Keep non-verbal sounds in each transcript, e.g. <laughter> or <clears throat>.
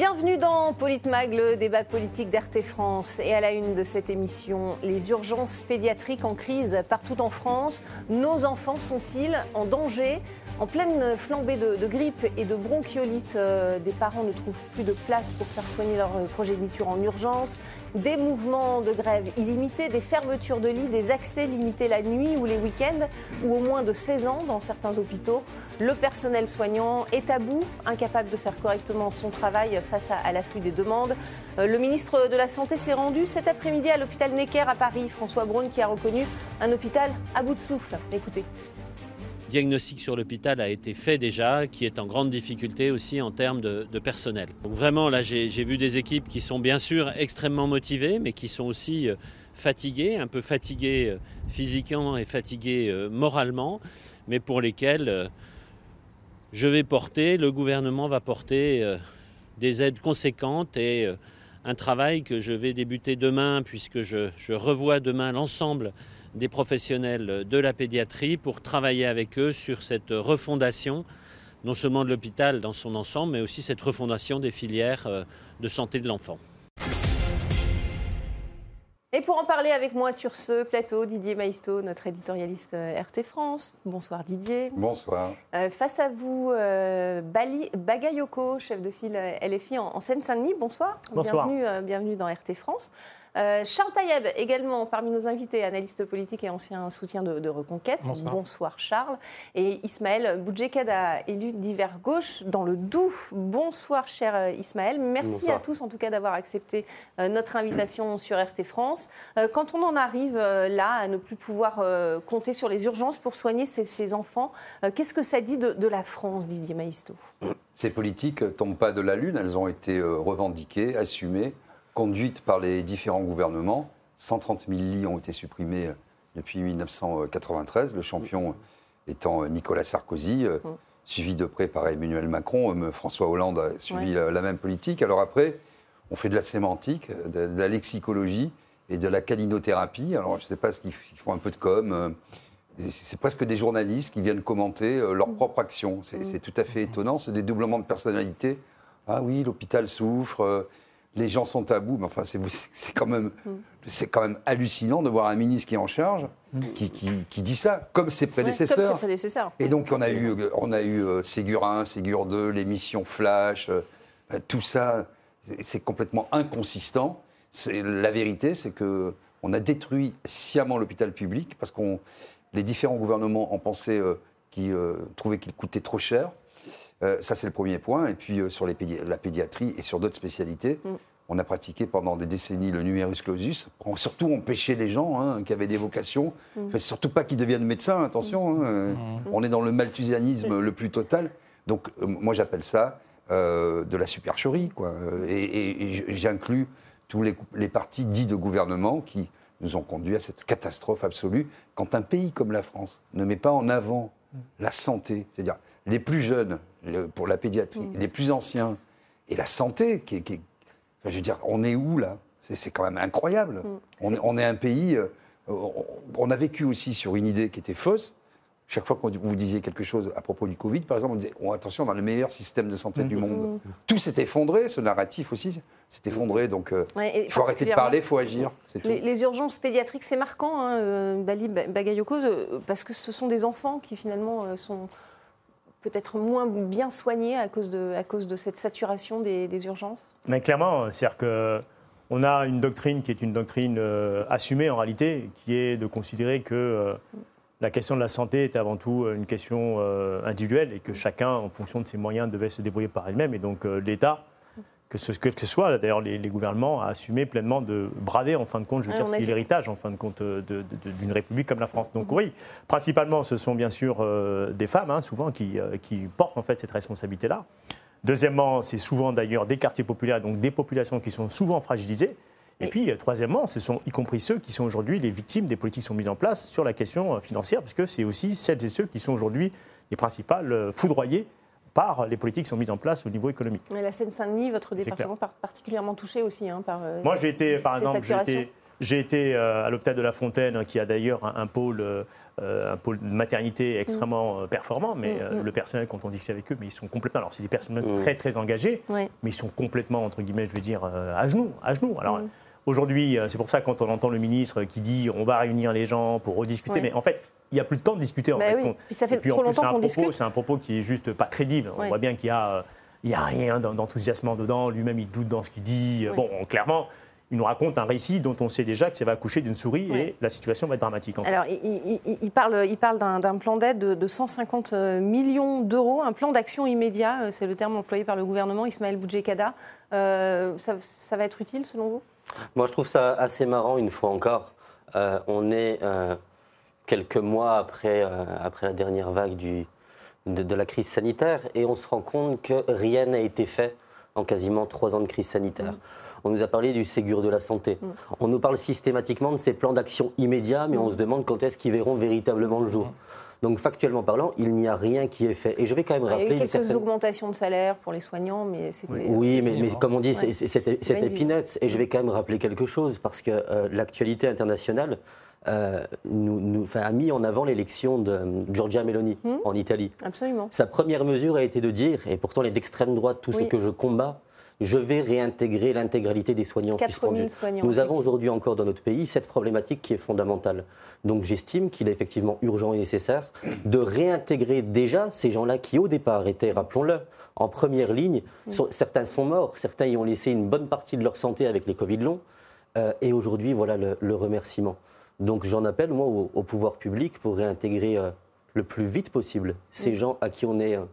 Bienvenue dans Politmag, le débat politique d'RT France. Et à la une de cette émission, les urgences pédiatriques en crise partout en France. Nos enfants sont-ils en danger? En pleine flambée de, grippe et de bronchiolite, euh, des parents ne trouvent plus de place pour faire soigner leur progéniture en urgence. Des mouvements de grève illimités, des fermetures de lits, des accès limités la nuit ou les week-ends, ou au moins de 16 ans dans certains hôpitaux. Le personnel soignant est à bout, incapable de faire correctement son travail face à, l'afflux des demandes. Euh, le ministre de la Santé s'est rendu cet après-midi à l'hôpital Necker à Paris. François Braun qui a reconnu un hôpital à bout de souffle. Écoutez diagnostic sur l'hôpital a été fait déjà, qui est en grande difficulté aussi en termes de, personnel. Donc vraiment, là, j'ai vu des équipes qui sont bien sûr extrêmement motivées, mais qui sont aussi euh, fatiguées, un peu fatiguées euh, physiquement et fatiguées euh, moralement, mais pour lesquelles je vais porter, le gouvernement va porter des aides conséquentes et un travail que je vais débuter demain, puisque je, je revois demain l'ensemble des professionnels de la pédiatrie pour travailler avec eux sur cette refondation, non seulement de l'hôpital dans son ensemble, mais aussi cette refondation des filières euh, de santé de l'enfant. Et pour en parler avec moi sur ce plateau, Didier Maisto, notre éditorialiste euh, RT France. Bonsoir Didier. Bonsoir. Euh, face à vous, Bali, Bagayoko, chef de file LFI en, Seine-Saint-Denis. Bonsoir. Bonsoir. Bienvenue, bienvenue dans RT France. Euh, Charles Taïeb, également parmi nos invités, analyste politique et ancien soutien de, Reconquête. Bonsoir. Charles. Et Ismaël Boudjekada, élu d'hiver gauche dans le Doubs. Bonsoir cher euh, Ismaël. Merci à tous en tout cas d'avoir accepté euh, notre invitation <clears throat> sur RT France. quand on en arrive là à ne plus pouvoir compter sur les urgences pour soigner ces, enfants, qu'est-ce que ça dit de, la France, Didier Maisto? Ces politiques ne tombent pas de la lune, elles ont été revendiquées, assumées conduite par les différents gouvernements. 130 000 lits ont été supprimés euh, depuis 1993, le champion étant euh, Nicolas Sarkozy, euh, mm. suivi de près par Emmanuel Macron. François Hollande a suivi la, même politique. Alors après, on fait de la sémantique, de, la lexicologie et de la calinothérapie. Alors je ne sais pas ce qu'ils font un peu de com. C'est presque des journalistes qui viennent commenter leur mm. propre action. C'est mm. tout à fait étonnant. C'est des doublements de personnalité. Ah oui, l'hôpital souffre les gens sont à bout, mais enfin, c'est <laughs> quand, même, quand même hallucinant de voir un ministre qui est en charge, mm. qui, dit ça, comme ses prédécesseurs. Et donc, on a eu, on a eu euh, Ségur 1, Ségur 2, l'émission Flash, euh, tout ça, c'est complètement inconsistant. La vérité, c'est que on a détruit sciemment l'hôpital public parce que les différents gouvernements ont pensé euh, qu'ils trouvaient qu'il coûtait trop cher. Euh, ça, c'est le premier point. Et puis, euh, sur les la pédiatrie et sur d'autres spécialités, mm. on a pratiqué pendant des décennies le numerus clausus. On, surtout, empêcher les gens hein, qui avaient des vocations. Mm. surtout pas qu'ils deviennent médecins, attention. Hein. Mm. On est dans le malthusianisme le plus total. Donc, euh, moi, j'appelle ça de la supercherie. Quoi. Et, j'inclus tous les, les partis dits de gouvernement qui nous ont conduits à cette catastrophe absolue. Quand un pays comme la France ne met pas en avant la santé, c'est-à-dire les plus jeunes, pour la pédiatrie, mm. les plus anciens, et la santé, qui, je veux dire, on est où là? C'est quand même incroyable. Mm. On, est un pays, euh, on, a vécu aussi sur une idée qui était fausse. Chaque fois que vous disiez quelque chose à propos du Covid, par exemple, on disait oh, attention, on a le meilleur système de santé du mm. monde. Tout s'est effondré, ce narratif aussi s'est effondré. Donc, euh, il faut arrêter de parler, il faut agir. Les, urgences pédiatriques, c'est marquant, hein, euh, Bali Bagayoko, parce que ce sont des enfants qui finalement sont peut-être moins bien soignés à cause de, à cause de cette saturation des, urgences Mais Clairement, c'est-à-dire qu'on a une doctrine qui est une doctrine euh, assumée en réalité, qui est de considérer que euh, la question de la santé est avant tout une question euh, individuelle et que chacun, en fonction de ses moyens, devait se débrouiller par elle-même. Et donc l'État que ce, que, ce soit d'ailleurs les, gouvernements, à assumer pleinement de brader en fin de compte, je veux dire, ce qui est l'héritage en fin de compte d'une république comme la France. Donc oui, principalement, ce sont bien sûr euh, des femmes, hein, souvent, qui, euh, qui, portent en fait cette responsabilité-là. Deuxièmement, c'est souvent d'ailleurs des quartiers populaires, donc des populations qui sont souvent fragilisées. Et puis, euh, troisièmement, ce sont y compris ceux qui sont aujourd'hui les victimes des politiques qui sont mises en place sur la question financière, puisque c'est aussi celles et ceux qui sont aujourd'hui les principales foudroyés par les politiques qui sont mises en place au niveau économique. la Seine-Saint-Denis, votre département particulièrement touché aussi hein, par. Euh, Moi, j'ai été, par exemple, j'ai été été à l'hôpital de La Fontaine, qui a d'ailleurs un, pôle un pôle de maternité extrêmement performant, mais le personnel, quand on discute avec eux, mais ils sont complètement. Alors, c'est des personnels très, très engagés, mais ils sont complètement, entre guillemets, je veux dire, à genoux. À genoux. Alors, Aujourd'hui, c'est pour ça quand on entend le ministre qui dit on va réunir les gens pour rediscuter, mais en fait, il n'y a plus de temps de discuter en bah fait. Oui. Puis ça fait et puis, trop longtemps qu'on discute. C'est un propos qui est juste pas crédible. On voit bien qu'il y a, il y a rien d'enthousiasmement dedans. Lui-même, il doute dans ce qu'il dit. Bon, clairement, il nous raconte un récit dont on sait déjà que ça va accoucher d'une souris et la situation va être dramatique. Alors, il, parle, il parle d'un plan d'aide de, 150 euh, millions d'euros, un plan d'action immédiat, euh, c'est le terme employé par le gouvernement, Ismaël Boudjekada. Euh, ça, ça, va être utile selon vous? Moi, je trouve ça assez marrant, une fois encore. on est quelques mois après, euh, après la dernière vague du, de, la crise sanitaire et on se rend compte que rien n'a été fait en quasiment trois ans de crise sanitaire. Mm. On nous a parlé du Ségur de la santé. Mm. On nous parle systématiquement de ces plans d'action immédiats, mais on mm. se demande quand est-ce qu'ils verront véritablement le jour. Donc factuellement parlant, il n'y a rien qui est fait. Et je vais quand même rappeler... Il y a eu quelques augmentations de salaire pour les soignons, mais c'était... Oui, mais, comme on dit, c'était peanuts. Et je vais quand même rappeler quelque chose, parce que euh, l'actualité internationale euh, nous, a mis en avant l'élection de Giorgia Meloni hmm en Italie. Absolument. Sa première mesure a été de dire, et pourtant les d'extrême droite, tout ce que je combats, je vais réintégrer l'intégralité des soignants suspendus. nous avons aujourd'hui encore dans notre pays cette problématique qui est fondamentale. Donc j'estime qu'il est effectivement urgent et nécessaire de réintégrer déjà ces gens-là qui au départ étaient, rappelons-le, en première ligne. Certains sont morts, certains y ont laissé une bonne partie de leur santé avec les Covid longs. Euh, et aujourd'hui, voilà le remerciement. Donc j'en appelle, moi, au, pouvoir public pour réintégrer euh, le plus vite possible ces gens à qui on est euh,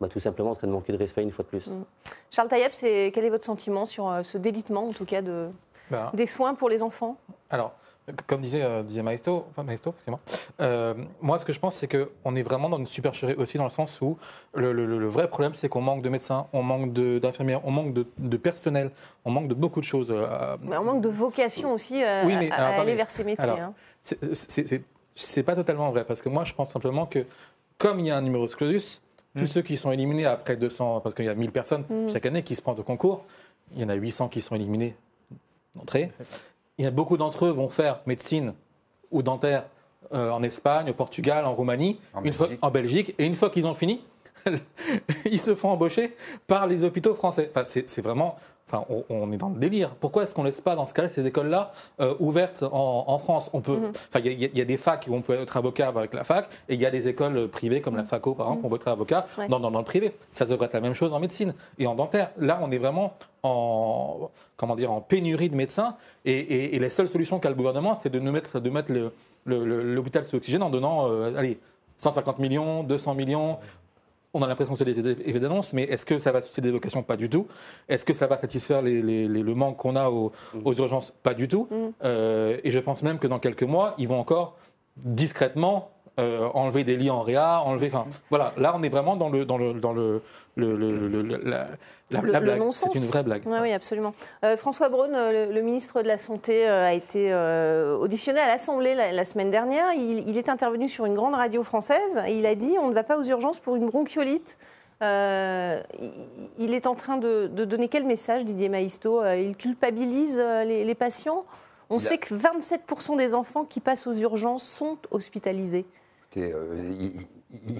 bah, tout simplement en train de manquer de respect une fois de plus. Mm. Charles Taillep, quel est votre sentiment sur euh, ce délitement, en tout cas, de, ben. des soins pour les enfants? Alors, comme disait, euh, disait Maestro, enfin Maestro, excusez-moi, euh, moi ce que je pense c'est qu'on est vraiment dans une supercherie aussi dans le sens où le, vrai problème c'est qu'on manque de médecins, on manque d'infirmières, on manque de, personnel, on manque de beaucoup de choses. Euh, mais on manque de vocation aussi à, aller vers ces métiers. hein. C'est pas totalement vrai parce que moi je pense simplement que comme il y a un numéro clausus, tous hmm. ceux qui sont éliminés après 200, parce qu'il y a 1000 personnes hmm. chaque année qui se prennent au concours, il y en a 800 qui sont éliminés d'entrée. Il y a beaucoup d'entre eux vont faire médecine ou dentaire euh, en Espagne, au Portugal, en Roumanie, en, une Belgique. Fois, en Belgique, et une fois qu'ils ont fini, <laughs> ils se font embaucher par les hôpitaux français. Enfin, c'est vraiment, enfin, on, est dans le délire. Pourquoi est-ce qu'on ne laisse pas, dans ce cas-là, ces écoles-là euh, ouvertes en, France? On peut, mhm. il y, a des facs où on peut être avocat avec la fac, et il y a des écoles privées comme la mhm. FACO, par exemple, où on peut être avocat dans, dans, le privé. Ça devrait être la même chose en médecine et en dentaire. Là, on est vraiment en, comment dire, en pénurie de médecins, et, et, la seule solution qu'a le gouvernement, c'est de nous mettre, de mettre l'hôpital sous oxygène en donnant, euh, allez, 150 millions, 200 millions, on a l'impression que c'est des effets d'annonce, mais est-ce que ça va susciter des vocations Pas du tout. Est-ce que ça va satisfaire le manque qu'on a aux, urgences Pas du tout. Mm. Euh, et je pense même que dans quelques mois, ils vont encore discrètement euh, enlever des lits en réa, enlever. Enfin, voilà, là, on est vraiment dans le, dans le, dans le, la, blague. C'est une vraie blague. oui, absolument. Euh, François Braun, le, ministre de la Santé, a été auditionné à l'Assemblée la, semaine dernière. Il, est intervenu sur une grande radio française et il a dit on ne va pas aux urgences pour une bronchiolite. il est en train de, donner quel message, Didier Maisto Il culpabilise les, patients? On sait que 27% des enfants qui passent aux urgences sont hospitalisés. Euh, il,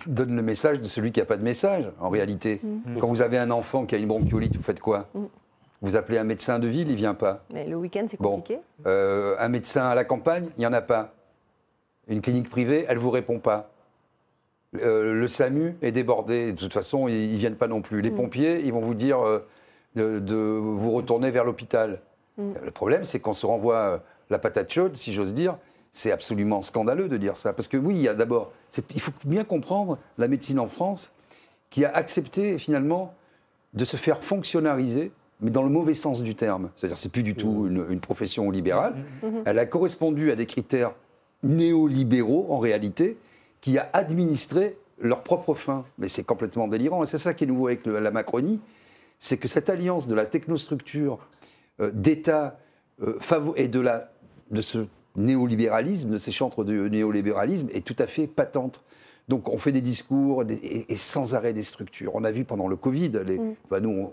donne le message de celui qui n'a pas de message, en réalité. Mm. Quand vous avez un enfant qui a une bronchiolite, vous faites quoi mm. Vous appelez un médecin de ville, il ne vient pas. Mais le week-end, c'est compliqué. Euh, un médecin à la campagne, il n'y en a pas. Une clinique privée, elle ne vous répond pas. Euh, le SAMU est débordé. De toute façon, ils ne viennent pas non plus. Les mm. pompiers, ils vont vous dire de, vous retourner vers l'hôpital. Le problème, c'est qu'on se renvoie la patate chaude, si j'ose dire, c'est absolument scandaleux de dire ça. Parce que oui, il y a d'abord, il faut bien comprendre la médecine en France qui a accepté finalement de se faire fonctionnariser, mais dans le mauvais sens du terme. C'est-à-dire, c'est plus du tout mmh. une, profession libérale. Mmh. Mmh. Elle a correspondu à des critères néolibéraux en réalité, qui a administré leur propre fin. Mais c'est complètement délirant. Et c'est ça qui est nouveau avec la Macronie, c'est que cette alliance de la technostructure, euh, d'État euh, et de, la, de ce néolibéralisme, de ces chantres de néolibéralisme, est tout à fait patente. Donc on fait des discours et, sans arrêt des structures. On a vu pendant le Covid, les, mm. bah, nous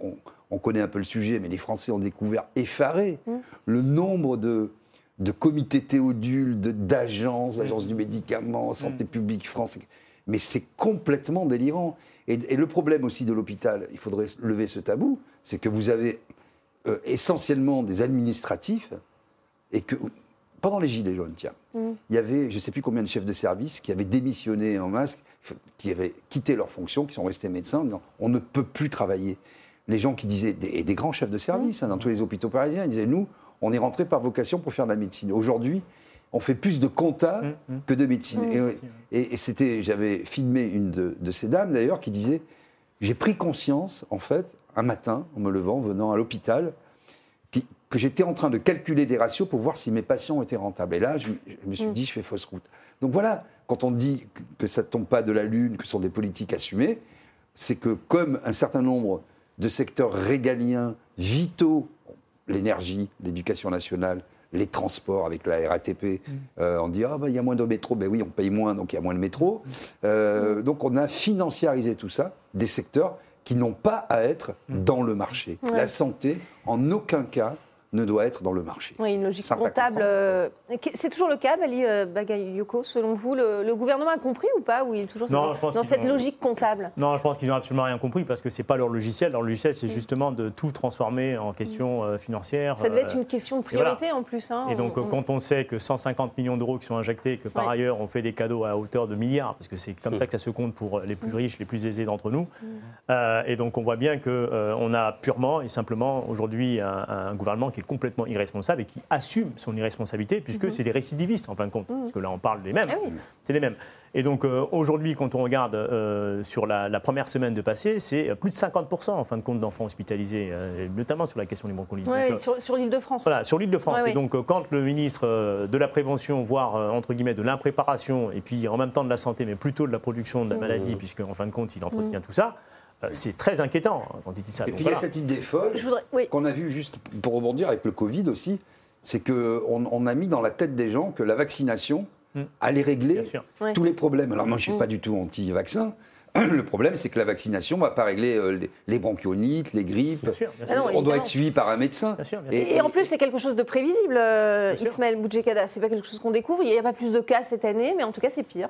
on, connaît un peu le sujet, mais les Français ont découvert effaré mm. le nombre de, de comités théodules, d'agences, d'agences du médicament, Santé publique France. Mais c'est complètement délirant. Et, le problème aussi de l'hôpital, il faudrait lever ce tabou, c'est que vous avez euh, essentiellement des administratifs et que pendant les Gilets jaunes, tiens, mm. il y avait je ne sais plus combien de chefs de service qui avaient démissionné en masque, qui avaient quitté leur fonction, qui sont restés médecins en disant on ne peut plus travailler. Les gens qui disaient, et des grands chefs de service mm. hein, dans tous les hôpitaux parisiens, ils disaient nous, on est rentré par vocation pour faire de la médecine. Aujourd'hui, on fait plus de compta mm, que de médecine. Et, c'était, j'avais filmé une de, ces dames d'ailleurs qui disait j'ai pris conscience, en fait, un matin, en me levant, venant à l'hôpital, que j'étais en train de calculer des ratios pour voir si mes patients étaient rentables. Et là, je, me suis mm. dit, je fais fausse route. Donc voilà, quand on dit que, ça ne tombe pas de la Lune, que ce sont des politiques assumées, c'est que comme un certain nombre de secteurs régaliens vitaux, l'énergie, l'éducation nationale, les transports avec la RATP, mm. euh, on dit ah bah il y a moins de métro, ben oui on paye moins donc il y a moins de métro. Mm. Euh, donc on a financiarisé tout ça, des secteurs qui n'ont pas à être dans le marché. La santé, en aucun cas, ne doit être dans le marché. Oui, une logique comptable. Euh, c'est toujours le cas, Bali euh, Bagayoko, selon vous le, gouvernement a compris ou pas Ou il est toujours dans, cette logique comptable? Non, je pense qu'ils n'ont absolument rien compris parce que ce n'est pas leur logiciel. Leur logiciel, c'est justement de tout transformer en question euh, financière. Ça devait être une question de priorité en plus. Hein, et donc, quand on sait que 150 millions d'euros qui sont injectés, que par ailleurs on fait des cadeaux à hauteur de milliards, parce que c'est comme ça que ça se compte pour les plus riches, les plus aisés d'entre nous. et donc, on voit bien qu'on a purement et simplement aujourd'hui un, un gouvernement qui est complètement irresponsable et qui assume son irresponsabilité, puisque mhm. c'est des récidivistes en fin de compte. Mhm. Parce que là, on parle des mêmes. Ah c'est les mêmes. Et donc euh, aujourd'hui, quand on regarde euh, sur la, première semaine de passé, c'est plus de 50% en fin de compte d'enfants hospitalisés, euh, notamment sur la question du broncholie. Oui, sur, l'île de France. Voilà, sur l'île de France. et donc quand le ministre de la prévention, voire entre guillemets de l'impréparation, et puis en même temps de la santé, mais plutôt de la production de la maladie, puisque en fin de compte, il entretient tout ça, euh, c'est très inquiétant hein, quand il dit ça. Et puis il y a cette idée folle qu'on a vue juste pour rebondir avec le Covid aussi, c'est qu'on on a mis dans la tête des gens que la vaccination hmm. allait régler tous les problèmes. Alors moi je ne suis hmm. pas du tout anti-vaccin. <clears throat> Le problème, c'est que la vaccination ne va pas régler euh, les bronchiolites, les grippes. Ah on doit être suivi par un médecin. et, en plus, c'est quelque chose de prévisible, euh, Ismaël Boudjekada. Ce n'est pas quelque chose qu'on découvre. Il n'y a pas plus de cas cette année, mais en tout cas, c'est pire.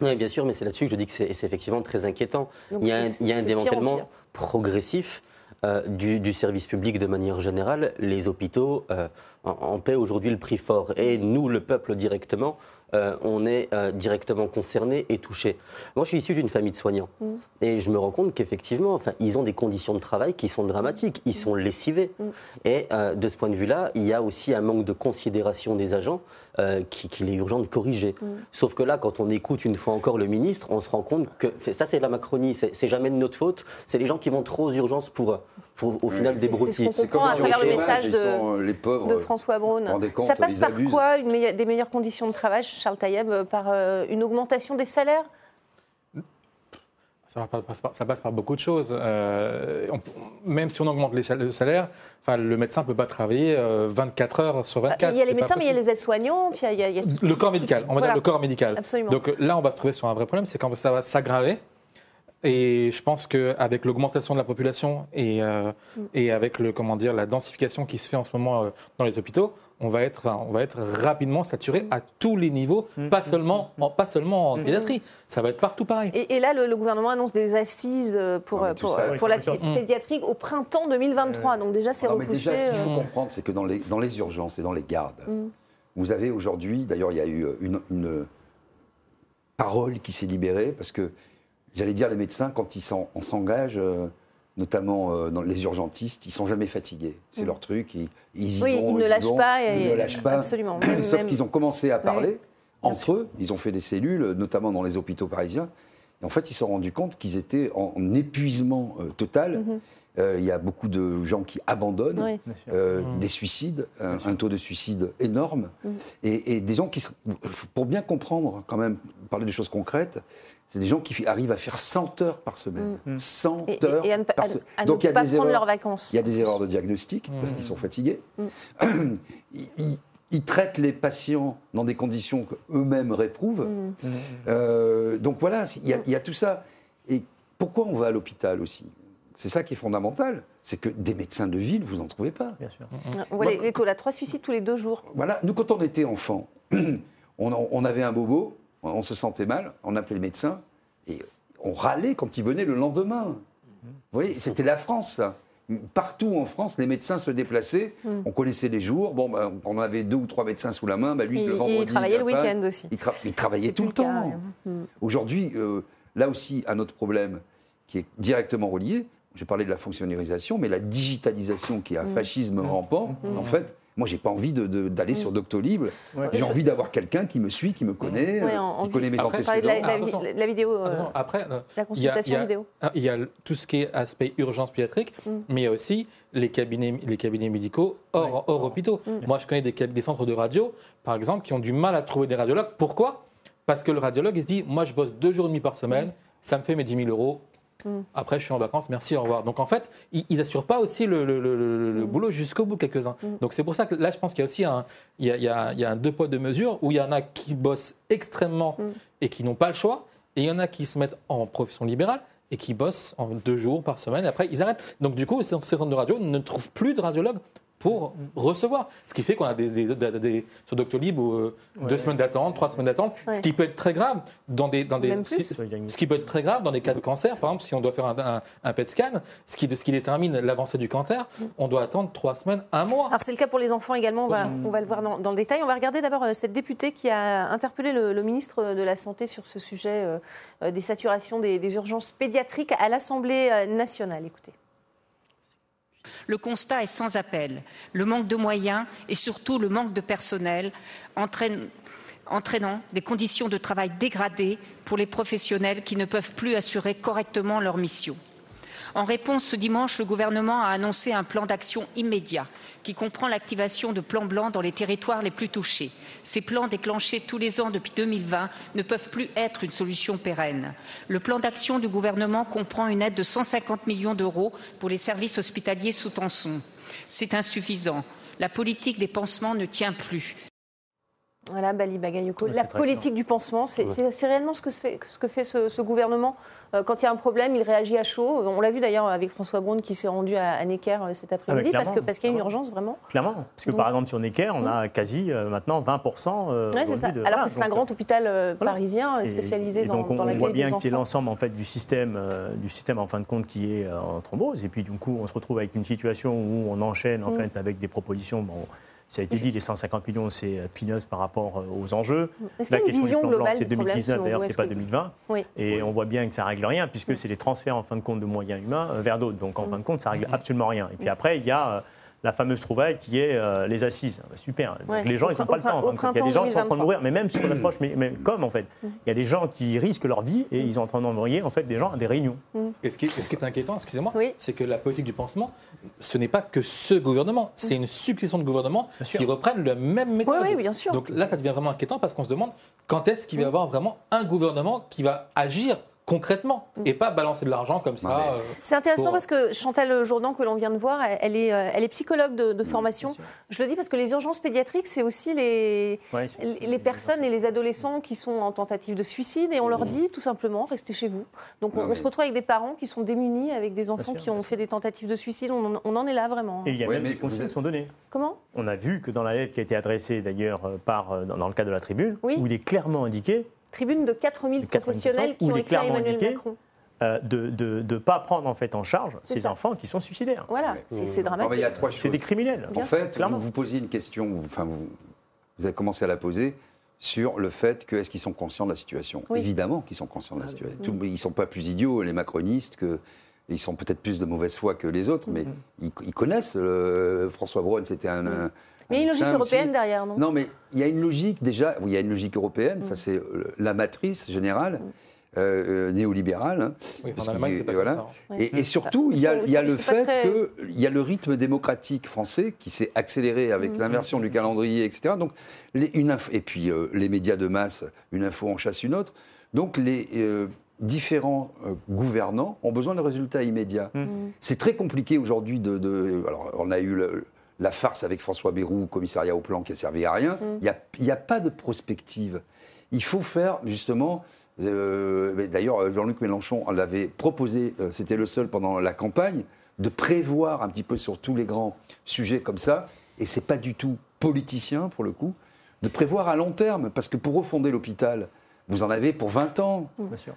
Oui, bien sûr, mais c'est là-dessus que je dis que c'est effectivement très inquiétant. il y a un, démantèlement progressif euh, du, service public de manière générale. Les hôpitaux euh, en, paient aujourd'hui le prix fort. Et nous, le peuple directement, euh, on est directement concerné et touché. Moi, je suis issu d'une famille de soignants. Mm. Et je me rends compte qu'effectivement, enfin, ils ont des conditions de travail qui sont dramatiques. Ils sont lessivés. Mm. Et de ce point de vue-là, il y a aussi un manque de considération des agents euh, qu'il est urgent de corriger. Mm. Sauf que là, quand on écoute une fois encore le ministre, on se rend compte que ça, c'est la Macronie, c'est jamais de notre faute. C'est les gens qui vont trop aux urgences pour, pour au final débrouiller. C'est ce qu'on comprend à travers le message de, les pauvres, de François Braun. Ça passe par quoi une des meilleures conditions de travail, Charles Taïeb Par euh, une augmentation des salaires? Ça, passe par beaucoup de choses. Euh, même si on augmente les, le salaire, enfin, le médecin ne peut pas travailler 24 euh, heures sur 24. Il y a les médecins, mais il y a les aides-soignantes. Il, y a, le corps médical, on va dire le corps médical. Absolument. Donc là, on va se trouver sur un vrai problème, c'est quand ça va s'aggraver. Et je pense qu'avec l'augmentation de la population et, euh, mm. et avec le, comment dire, la densification qui se fait en ce moment dans les hôpitaux, on va être, on va être rapidement saturé à tous les niveaux, mm. pas, seulement, en, pas seulement en mm. pédiatrie. Ça va être partout pareil. Et, là, le, gouvernement annonce des assises euh, pour, pour, pour, la pédiatrie au printemps 2023. Donc déjà, c'est repoussé. déjà, ce qu'il faut euh. comprendre, c'est que dans les, dans les urgences et dans les gardes, mm. vous avez aujourd'hui, d'ailleurs, il y a eu une, une parole qui s'est libérée, parce que, j'allais dire, les médecins, quand ils s'engagent euh, notamment euh, dans les urgentistes, ils sont jamais fatigués. C'est mm. leur truc. Ils, ils oui, ils, ne lâchent pas. Ils ne lâchent pas. Absolument. <clears throat> Sauf qu'ils ont commencé à parler entre eux. Ils ont fait des cellules, notamment dans les hôpitaux parisiens. Et en fait, ils se sont rendus compte qu'ils étaient en, épuisement euh, total. Mm-hmm. Euh, il y a beaucoup de gens qui abandonnent, mm. des suicides, un, taux de suicide énorme, mm. et, et, des gens qui, pour bien comprendre quand même, parler de choses concrètes, c'est des gens qui arrivent à faire 100 heures par semaine. 100 mm. heures et, à ne, par semaine. Donc il y a des erreurs, leurs vacances. Il y a des erreurs de diagnostic parce qu'ils sont fatigués. Mm. <clears throat> Ils, traitent les patients dans des conditions qu'eux-mêmes réprouvent. Mm. Euh, donc voilà, il y, a, tout ça. Et pourquoi on va à l'hôpital aussi? C'est ça qui est fondamental. C'est que des médecins de ville, vous n'en trouvez pas. Bien sûr. On voit les, taux là, trois suicides tous les deux jours. Voilà, nous, quand on était enfant, <clears throat> on, on avait un bobo, on se sentait mal, on appelait le médecin, et on râlait quand il venait le lendemain. Vous voyez, c'était la France, ça. Partout en France, les médecins se déplaçaient. Hmm. On connaissait les jours. Bon, ben, on avait deux ou trois médecins sous la main. Ben, lui, le vendredi. Il travaillait le week-end aussi. Il, travaillait tout le, temps. Hmm. Aujourd'hui, euh, là aussi, un autre problème qui est directement relié. J'ai parlé de la fonctionnalisation, mais la digitalisation qui est un hmm. fascisme rampant, en fait, moi, j'ai pas envie d'aller sur Doctolib. J'ai envie d'avoir quelqu'un qui me suit, qui me connaît, qui connaît mes antécédents. La, la, la, vidéo, euh, après, euh, la consultation y a, vidéo. Il y a tout ce qui est aspect urgence pédiatrique, mm. mais il y a aussi les cabinets, les cabinets médicaux hors, hors hôpitaux. Mm. Moi, je connais des, des centres de radio, par exemple, qui ont du mal à trouver des radiologues. Pourquoi? Parce que le radiologue, il se dit, moi, je bosse deux jours et demi par semaine, mm. ça me fait mes 10 000 euros, Mm. Après, je suis en vacances, merci, au revoir. Donc en fait, ils, n'assurent pas aussi le, mm. boulot jusqu'au bout, quelques-uns. Mm. Donc c'est pour ça que là, je pense qu'il y a aussi un, il y a, un deux poids, deux mesures où il y en a qui bossent extrêmement et qui n'ont pas le choix, et il y en a qui se mettent en profession libérale et qui bossent en deux jours par semaine. Et après, ils arrêtent. Donc du coup, ces centres de radio ne trouvent plus de radiologues pour recevoir. Ce qui fait qu'on a des, des, sur Doctolib euh, deux semaines d'attente, trois semaines d'attente, ce qui peut être très grave dans des, dans des ce, qui peut être très grave dans des cas de cancer. Par exemple, si on doit faire un, un, PET scan, ce qui, ce qui détermine l'avancée du cancer, on doit attendre trois semaines, un mois. Alors c'est le cas pour les enfants également. On va, on va le voir dans, le détail. On va regarder d'abord euh, cette députée qui a interpellé le, ministre de la santé sur ce sujet euh, des saturations des, des urgences pédiatriques à l'Assemblée nationale. Écoutez. Le constat est sans appel. Le manque de moyens et surtout le manque de personnel entraînant des conditions de travail dégradées pour les professionnels qui ne peuvent plus assurer correctement leur mission. En réponse, ce dimanche, le gouvernement a annoncé un plan d'action immédiat qui comprend l'activation de plans blancs dans les territoires les plus touchés. Ces plans déclenchés tous les ans depuis 2020 ne peuvent plus être une solution pérenne. Le plan d'action du gouvernement comprend une aide de 150 millions d'euros pour les services hospitaliers sous tension. C'est insuffisant. La politique des pansements ne tient plus. Voilà, Bali Bagayoko. la politique du pansement, c'est réellement ce que fait, ce, que fait ce, gouvernement. Euh, quand il y a un problème, il réagit à chaud. On l'a vu d'ailleurs avec François Braun qui s'est rendu à, Necker euh, cet après-midi, ah, parce qu'il parce qu'il y a une urgence vraiment. Clairement. Parce que par exemple, sur Necker, on a quasi euh, maintenant 20%. oui, c'est ça. Alors que c'est un grand hôpital parisien spécialisé dans, donc on, dans on voit bien que c'est l'ensemble en fait, du, système, du système, en fin de compte, qui est en thrombose. Et puis, du coup, on se retrouve avec une situation où on enchaîne en mm. fait, avec des propositions. Bon, ça a été dit, les 150 millions, c'est euh, peanuts par rapport euh, aux enjeux. La question du plan blanc, c'est 2019, d'ailleurs, c'est pas 2020. Et on voit bien que ça règle rien, puisque c'est des transferts, en fin de compte, de moyens humains euh, vers d'autres. Donc, en fin de compte, ça règle absolument rien. Et puis après, il y a la fameuse trouvaille qui est euh, les assises. Bah, super. Donc les gens, ils n'ont pas le temps. il y a des gens qui sont en train de mourir, mais même sur l'approche, mais, mais, comme en fait, mm. il y a des gens qui risquent leur vie et ils sont en train d'envoyer en fait des gens à des réunions. Mm. Et ce qui, ce qui est inquiétant, excusez-moi, c'est que la politique du pansement, ce n'est pas que ce gouvernement, c'est mm. une succession de gouvernements qui reprennent le même méthode. Oui, bien sûr. Donc là, ça devient vraiment inquiétant parce qu'on se demande quand est-ce qu'il va y avoir vraiment un gouvernement qui va agir concrètement mm. et pas balancer de l'argent comme ça. Euh, c'est intéressant parce que Chantal Jourdan, que l'on vient de voir, elle est, euh, elle est psychologue de, formation. Je le dis parce que les urgences pédiatriques, c'est aussi les, les personnes et les adolescents qui sont en tentative de suicide et on leur mm. dit tout simplement restez chez vous. Donc on, se retrouve avec des parents qui sont démunis, avec des enfants qui ont fait des tentatives de suicide. On, en est là vraiment. Et il y a même des consignes qui sont données. Comment? On a vu que dans la lettre qui a été adressée d'ailleurs euh, par dans le cadre de la tribune, où il est clairement indiqué tribune de 4000 professionnels qui ont écrit à Emmanuel Macron. Euh, de ne pas prendre en fait en charge ces enfants qui sont suicidaires. Voilà, c'est dramatique. C'est des criminels. en fait, vous vous posiez une question, enfin vous, vous avez commencé à la poser sur le fait que est-ce qu'ils sont conscients de la situation? Évidemment qu'ils sont conscients de la ah situation. ils ne sont pas plus idiots, les macronistes, que ils sont peut-être plus de mauvaise foi que les autres, mais mm-hmm. ils, connaissent. Euh, François Braun, c'était un, mais il y a une logique européenne derrière, non? Non, mais il y a une logique déjà, il y a une logique européenne, ça mm. c'est euh, la matrice générale. Mm. Euh, euh, néolibérale. Hein, oui, voilà. et, et, surtout, il y a, il y a le fait qu'il y a le rythme démocratique français qui s'est accéléré avec mm. l'inversion du calendrier, etc. Donc, les, une et puis les médias de masse, une info en chasse une autre. Donc, les différents gouvernants ont besoin de résultats immédiats. C'est très compliqué aujourd'hui de, de, Alors, on a eu le, la farce avec François Bayrou, commissariat au plan qui a servi à rien. Mm. Il n'y a, pas de prospective. Il faut faire justement. Euh, d'ailleurs, Jean-Luc Mélenchon l'avait proposé, euh, c'était le seul pendant la campagne, de prévoir un petit peu sur tous les grands sujets comme ça. Et c'est pas du tout politicien pour le coup de prévoir à long terme, parce que pour refonder l'hôpital, vous en avez pour 20 ans.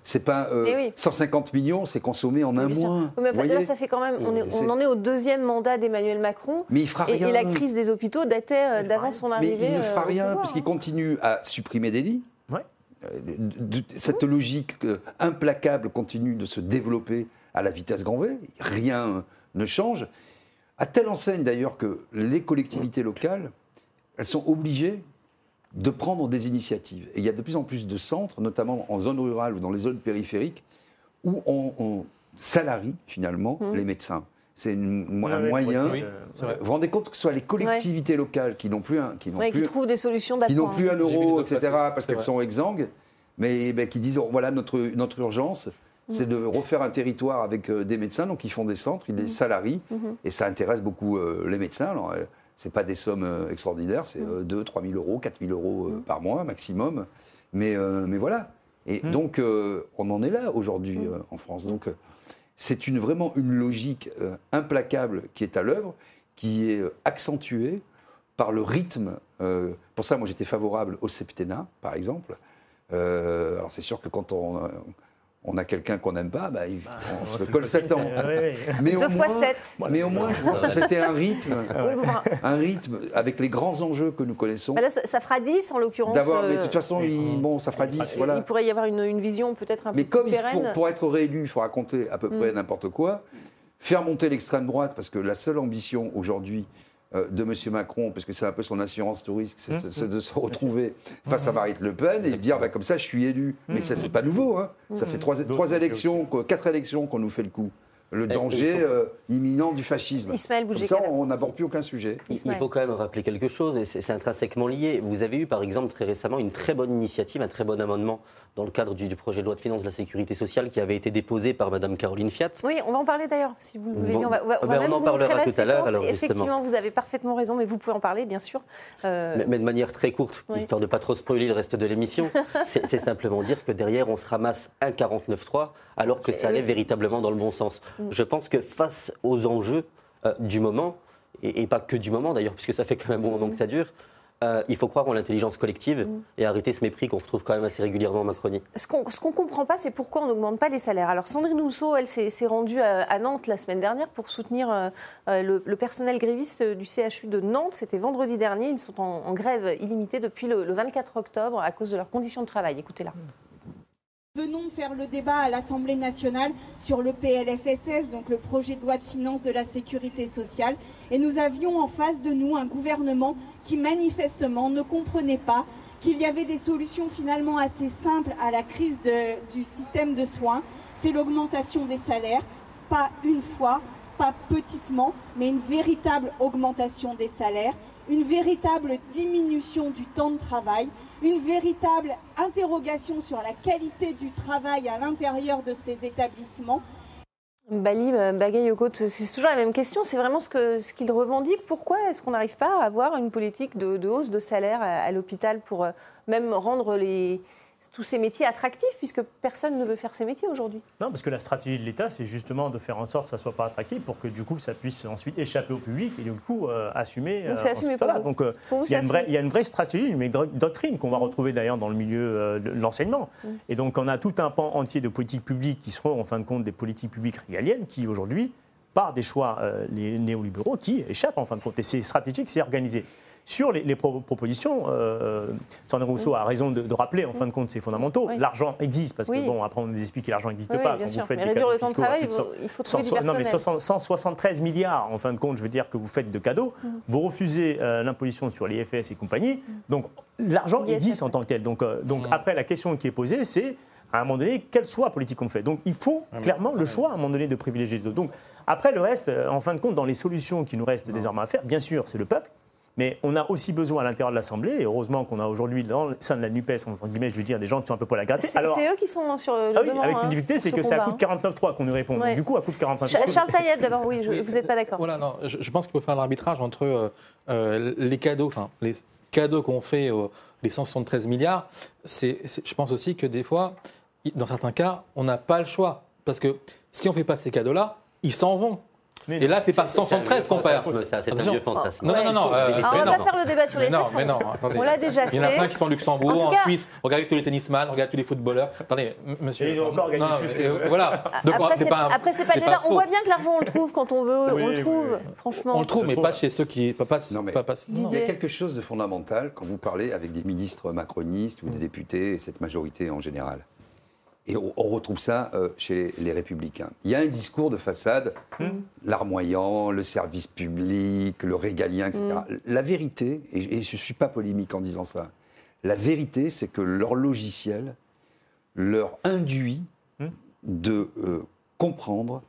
C'est pas 150 euh, eh millions, c'est consommé en un mois. mais là, ça fait quand même. On, en est au deuxième mandat d'Emmanuel Macron. Mais il fera rien. Et, la crise des hôpitaux datait euh, d'avant son arrivée. Mais il ne fera euh, rien parce qu'il continue à supprimer des lits. Cette logique implacable continue de se développer à la vitesse grand V. Rien ne change. À telle enseigne d'ailleurs que les collectivités locales, elles sont obligées de prendre des initiatives. Et il y a de plus en plus de centres, notamment en zone rurale ou dans les zones périphériques, où on, salarie finalement mmh. les médecins. C'est un moyen. vous vous rendez compte que ce soit les collectivités locales qui n'ont plus un, qui, plus, trouvent des solutions qui n'ont plus un euro, etc., parce qu'elles sont exsangues, mais ben, qui disent oh, voilà notre notre urgence, mmh. c'est de refaire un territoire avec euh, des médecins, donc ils font des centres, ils les mmh. salarient, et ça intéresse beaucoup euh, les médecins. Alors, euh, ce pas des sommes euh, extraordinaires, c'est 2, 3 000 euros, 4 000 euros euh, par mois maximum. Mais, euh, mais voilà. Et mm. donc, on en est là aujourd'hui mm. en France. Donc, c'est une, vraiment une logique implacable qui est à l'œuvre, qui est accentuée par le rythme. pour ça, moi, j'étais favorable au septennat, par exemple. alors, c'est sûr que quand on on a quelqu'un qu'on n'aime pas, bah, bah, on, se colle 7 ans. <laughs> Mais Deux fois moins, 7. Mais au moins, je pense que c'était un rythme, un rythme avec les grands enjeux que nous connaissons. Bah ça, fera 10 en l'occurrence. D'abord, mais de toute façon, il, bon, ça fera 10. Voilà. Il pourrait y avoir une, vision peut-être un mais peu plus pérenne. Mais comme pour, être réélu, il faut raconter à peu près mm. n'importe quoi, faire monter l'extrême droite, parce que la seule ambition aujourd'hui, euh, de M. Macron, parce que c'est un peu son assurance touriste, c'est mmh. de se retrouver face à Marine Le Pen et de dire bah, comme ça je suis élu. Mais ça c'est pas nouveau. Hein. Ça fait trois, trois élections, quatre élections qu'on nous fait le coup le danger euh, imminent du fascisme. Ismaël Comme ça, on n'aborde plus aucun sujet. Il faut quand même rappeler quelque chose, et c'est intrinsèquement lié. Vous avez eu, par exemple, très récemment, une très bonne initiative, un très bon amendement dans le cadre du, projet de loi de finances de la sécurité sociale qui avait été déposé par Mme Caroline Fiat. Oui, on va en parler d'ailleurs, si vous le voulez. on, va, on, ben, en parlera tout à l'heure. Effectivement, vous avez parfaitement raison, mais vous pouvez en parler, bien sûr. Euh, mais, de manière très courte, histoire de ne pas trop spoiler le reste de l'émission, <laughs> c'est simplement dire que derrière, on se ramasse un 49.3 alors que ça allait véritablement dans le bon sens. Mm. Je pense que face aux enjeux euh, du moment, et, pas que du moment d'ailleurs, puisque ça fait quand même un moment que ça dure, euh, il faut croire en l'intelligence collective mm. et arrêter ce mépris qu'on retrouve quand même assez régulièrement en Macronie. Ce qu'on ne comprend pas, c'est pourquoi on n'augmente pas les salaires. Alors Sandrine Rousseau, elle s'est rendue à, Nantes la semaine dernière pour soutenir euh, le, personnel gréviste du CHU de Nantes. C'était vendredi dernier. Ils sont en, grève illimitée depuis le, le, 24 octobre à cause de leurs conditions de travail. Écoutez-la. Venons faire le débat à l'Assemblée nationale sur le PLFSS, donc le projet de loi de finances de la sécurité sociale, et nous avions en face de nous un gouvernement qui manifestement ne comprenait pas qu'il y avait des solutions finalement assez simples à la crise du système de soins. C'est l'augmentation des salaires, pas une fois, pas petitement, mais une véritable augmentation des salaires, une véritable diminution du temps de travail, une véritable interrogation sur la qualité du travail à l'intérieur de ces établissements. Bali, euh, Bagayoko, c'est toujours la même question. C'est vraiment ce qu'ils ce qu'il revendique. Pourquoi est-ce qu'on n'arrive pas à avoir une politique de, hausse de salaire à l'hôpital pour euh, même rendre les, tous ces métiers attractifs, puisque personne ne veut faire ces métiers aujourd'hui. Non, parce que la stratégie de l'État, c'est justement de faire en sorte que ça ne soit pas attractif pour que du coup, ça puisse ensuite échapper au public et du coup, euh, assumer. Donc c'est euh, assumé pour Donc euh, il, y a une vraie, il y a une vraie stratégie, une doctrine qu'on va mm. retrouver d'ailleurs dans le milieu de l'enseignement. Mm. Et donc on a tout un pan entier de politiques publiques qui seront en fin de compte des politiques publiques régaliennes qui aujourd'hui, par des choix les néolibéraux, qui échappent en fin de compte. Et c'est stratégique, c'est organisé. Sur les, propositions, euh, Sandrine Rousseau a raison de, rappeler, en fin de compte, c'est fondamentaux. L'argent existe, parce que, bon, après, on nous explique que l'argent n'existe pas. Quand vous faites mais réduire le temps de travail, il faut trouver 100, Non, mais 173 milliards, en fin de compte, je veux dire, que vous faites de cadeaux. Mm. Vous refusez euh, l'imposition sur les FS et compagnie. Mm. Donc, l'argent existe en tant que tel. Donc, euh, donc mm. après, la question qui est posée, c'est, à un moment donné, quel choix politique on fait? Donc, il faut clairement le choix, à un moment donné, de privilégier les autres. Donc, après, le reste, en fin de compte, dans les solutions qui nous restent désormais à faire, bien sûr, c'est le peuple. Mais on a aussi besoin à l'intérieur de l'Assemblée, et heureusement qu'on a aujourd'hui dans le sein de la NUPES, entre guillemets, je veux dire, des gens qui sont un peu pour la gratter. C'est eux qui sont sur le ah oui, Avec une hein, difficulté, c'est que c'est à coup de 49.3 qu'on nous répond. du coup, à coup de 49.3. Charles Taillet, d'abord, oui, vous n'êtes pas d'accord. Voilà, non, je, pense qu'il faut faire l'arbitrage entre euh, euh, les cadeaux, enfin, les cadeaux qu'on fait, euh, les 173 milliards. C'est, je pense aussi que des fois, dans certains cas, on n'a pas le choix. Parce que si on ne fait pas ces cadeaux-là, ils s'en vont. Et là, c'est pas 173 qu'on perd. C'est un vieux fantasme. Non, non, non. Ah, on va faire le débat sur les non, mais non, attendez. On l'a déjà fait. Il y en a plein qui sont au Luxembourg, en, Suisse. Regardez tous les tennisman, regardez tous les footballeurs. Attendez, monsieur. ils ont encore gagné plus. Voilà. Pas Après, c'est pas là. On voit bien que l'argent, on le trouve quand on veut. On le trouve, franchement. On le trouve, mais pas chez ceux qui. Non, mais il y a quelque chose de fondamental quand vous parlez avec des ministres macronistes ou des députés, cette majorité en général. Et on, retrouve ça euh, chez les républicains. Il y a un discours de façade, hmm. larmoyant, le service public, le régalien, etc. Hmm. La vérité, et, je ne suis pas polémique en disant ça, la vérité, c'est que leur logiciel leur induit hmm. de euh, comprendre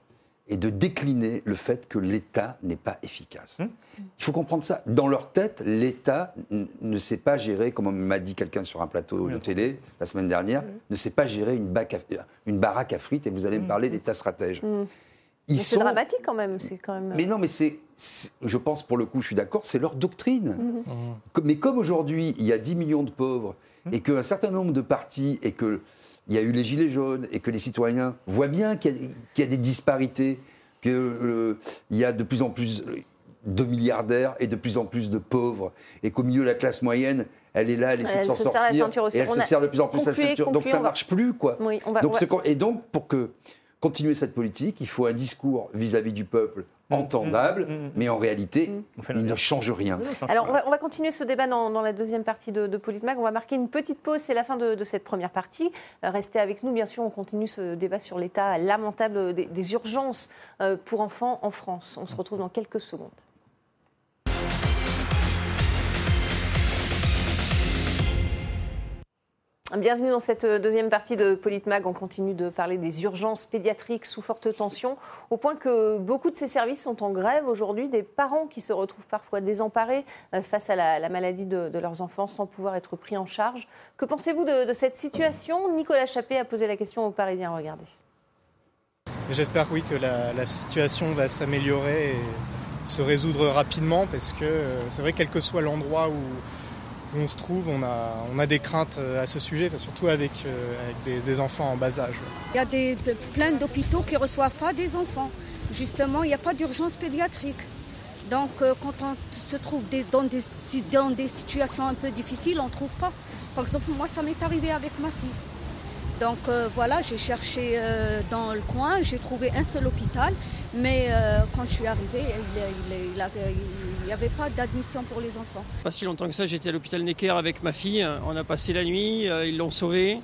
et de décliner le fait que l'État n'est pas efficace. Hum. Il faut comprendre ça. Dans leur tête, l'État ne sait pas gérer, comme m'a dit quelqu'un sur un plateau de télé la semaine dernière, ne sait pas gérer une, une, baraque à frites, et vous allez me hum. parler d'État stratège. Hum. Ils sont... C'est dramatique quand même. Quand même... Mais non, mais c'est, je pense pour le coup, je suis d'accord, c'est leur doctrine. Mais comme aujourd'hui, il y a 10 millions de pauvres, et qu'un certain nombre de partis, et que il y a eu les gilets jaunes et que les citoyens voient bien qu'il y, a des disparités, qu'il euh, y a de plus en plus de milliardaires et de plus en plus de pauvres, et qu'au milieu de la classe moyenne, elle est là, elle essaie de s'en sortir, et elle se sert de plus en plus la ceinture. donc ça ne marche plus, quoi. et donc, pour que continuer cette politique, il faut un discours vis-à-vis du peuple. Entendable, mm. Mm. mais en réalité, il ne change rien. Alors, on va, continuer ce débat dans, la deuxième partie de, de Politmag. On va marquer une petite pause, c'est la fin de, cette première partie. Euh, restez avec nous, bien sûr, on continue ce débat sur l'état lamentable des urgences euh, pour enfants en France. On se retrouve dans quelques secondes. Bienvenue dans cette deuxième partie de Politmag. On continue de parler des urgences pédiatriques sous forte tension, au point que beaucoup de ces services sont en grève aujourd'hui. Des parents qui se retrouvent parfois désemparés euh, face à la, maladie de, leurs enfants sans pouvoir être pris en charge. Que pensez-vous de, cette situation? Nicolas Chappé a posé la question aux Parisiens. Regardez. J'espère oui que la, situation va s'améliorer et se résoudre rapidement parce que euh, c'est vrai quel que soit l'endroit où on se trouve, on a, des craintes euh, à ce sujet, surtout avec, euh, des, enfants en bas âge. Il y a des, plein d'hôpitaux qui ne reçoivent pas des enfants. Justement, il n'y a pas d'urgence pédiatrique. Donc, euh, quand on se trouve dans, des, dans des situations un peu difficiles, on ne trouve pas. Par exemple, moi, ça m'est arrivé avec ma fille. Donc voilà, j'ai cherché dans le coin, j'ai trouvé un seul hôpital, mais quand je suis arrivée, il, n'y avait pas d'admission pour les enfants. Pas si longtemps que ça, j'étais à l'hôpital Necker avec ma fille. On a passé la nuit, euh, ils l'ont sauvée.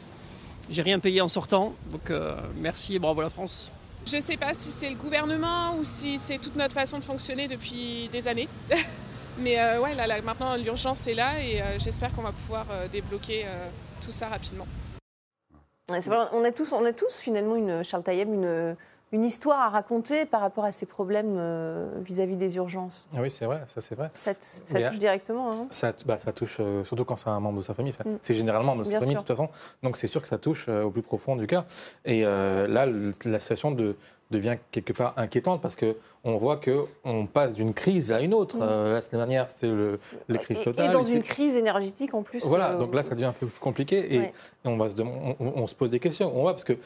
J'ai rien payé en sortant, donc euh, merci et bravo la France. Je ne sais pas si c'est le gouvernement ou si c'est toute notre façon de fonctionner depuis des années. <laughs> Mais euh, ouais, là, maintenant l'urgence est là et j'espère qu'on va pouvoir débloquer tout ça rapidement. On, a tous, on a tous finalement une Charles Taïeb, une une histoire à raconter par rapport à ces problèmes euh, vis-à-vis des urgences. Ah oui, c'est vrai, ça c'est vrai. Ça, touche directement. Hein. Ça, bah, ça, touche euh, surtout quand c'est un membre de sa famille. Mm. C'est généralement un membre de sa famille de toute façon. Donc c'est sûr que ça touche euh, au plus profond du cœur. Et là, la situation de, devient quelque part inquiétante parce que on voit que on passe d'une crise à une autre. Mm. la semaine dernière, c'était le, les crises totales. Et dans une crise énergétique en plus. Voilà, donc là, ça devient un peu plus compliqué et, on, va se, on, se pose des questions. On voit parce que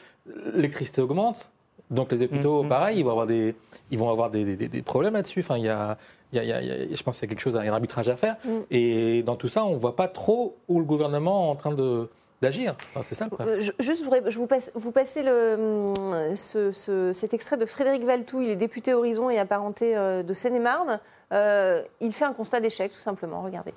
l'électricité augmente, donc les hôpitaux, mm, mm. pareil, ils vont avoir des, ils vont avoir des, des, problèmes là-dessus. Enfin, il y a, il y a, je pense qu'il y a quelque chose, un arbitrage à faire. Mm. Et dans tout ça, on ne voit pas trop où le gouvernement est en train de d'agir. c'est ça euh, juste, je vous, passe, vous passez le, ce, cet extrait de Frédéric Valtou. Il est député Horizon et apparenté euh, de Seine-et-Marne. Euh, il fait un constat d'échec, tout simplement. Regardez.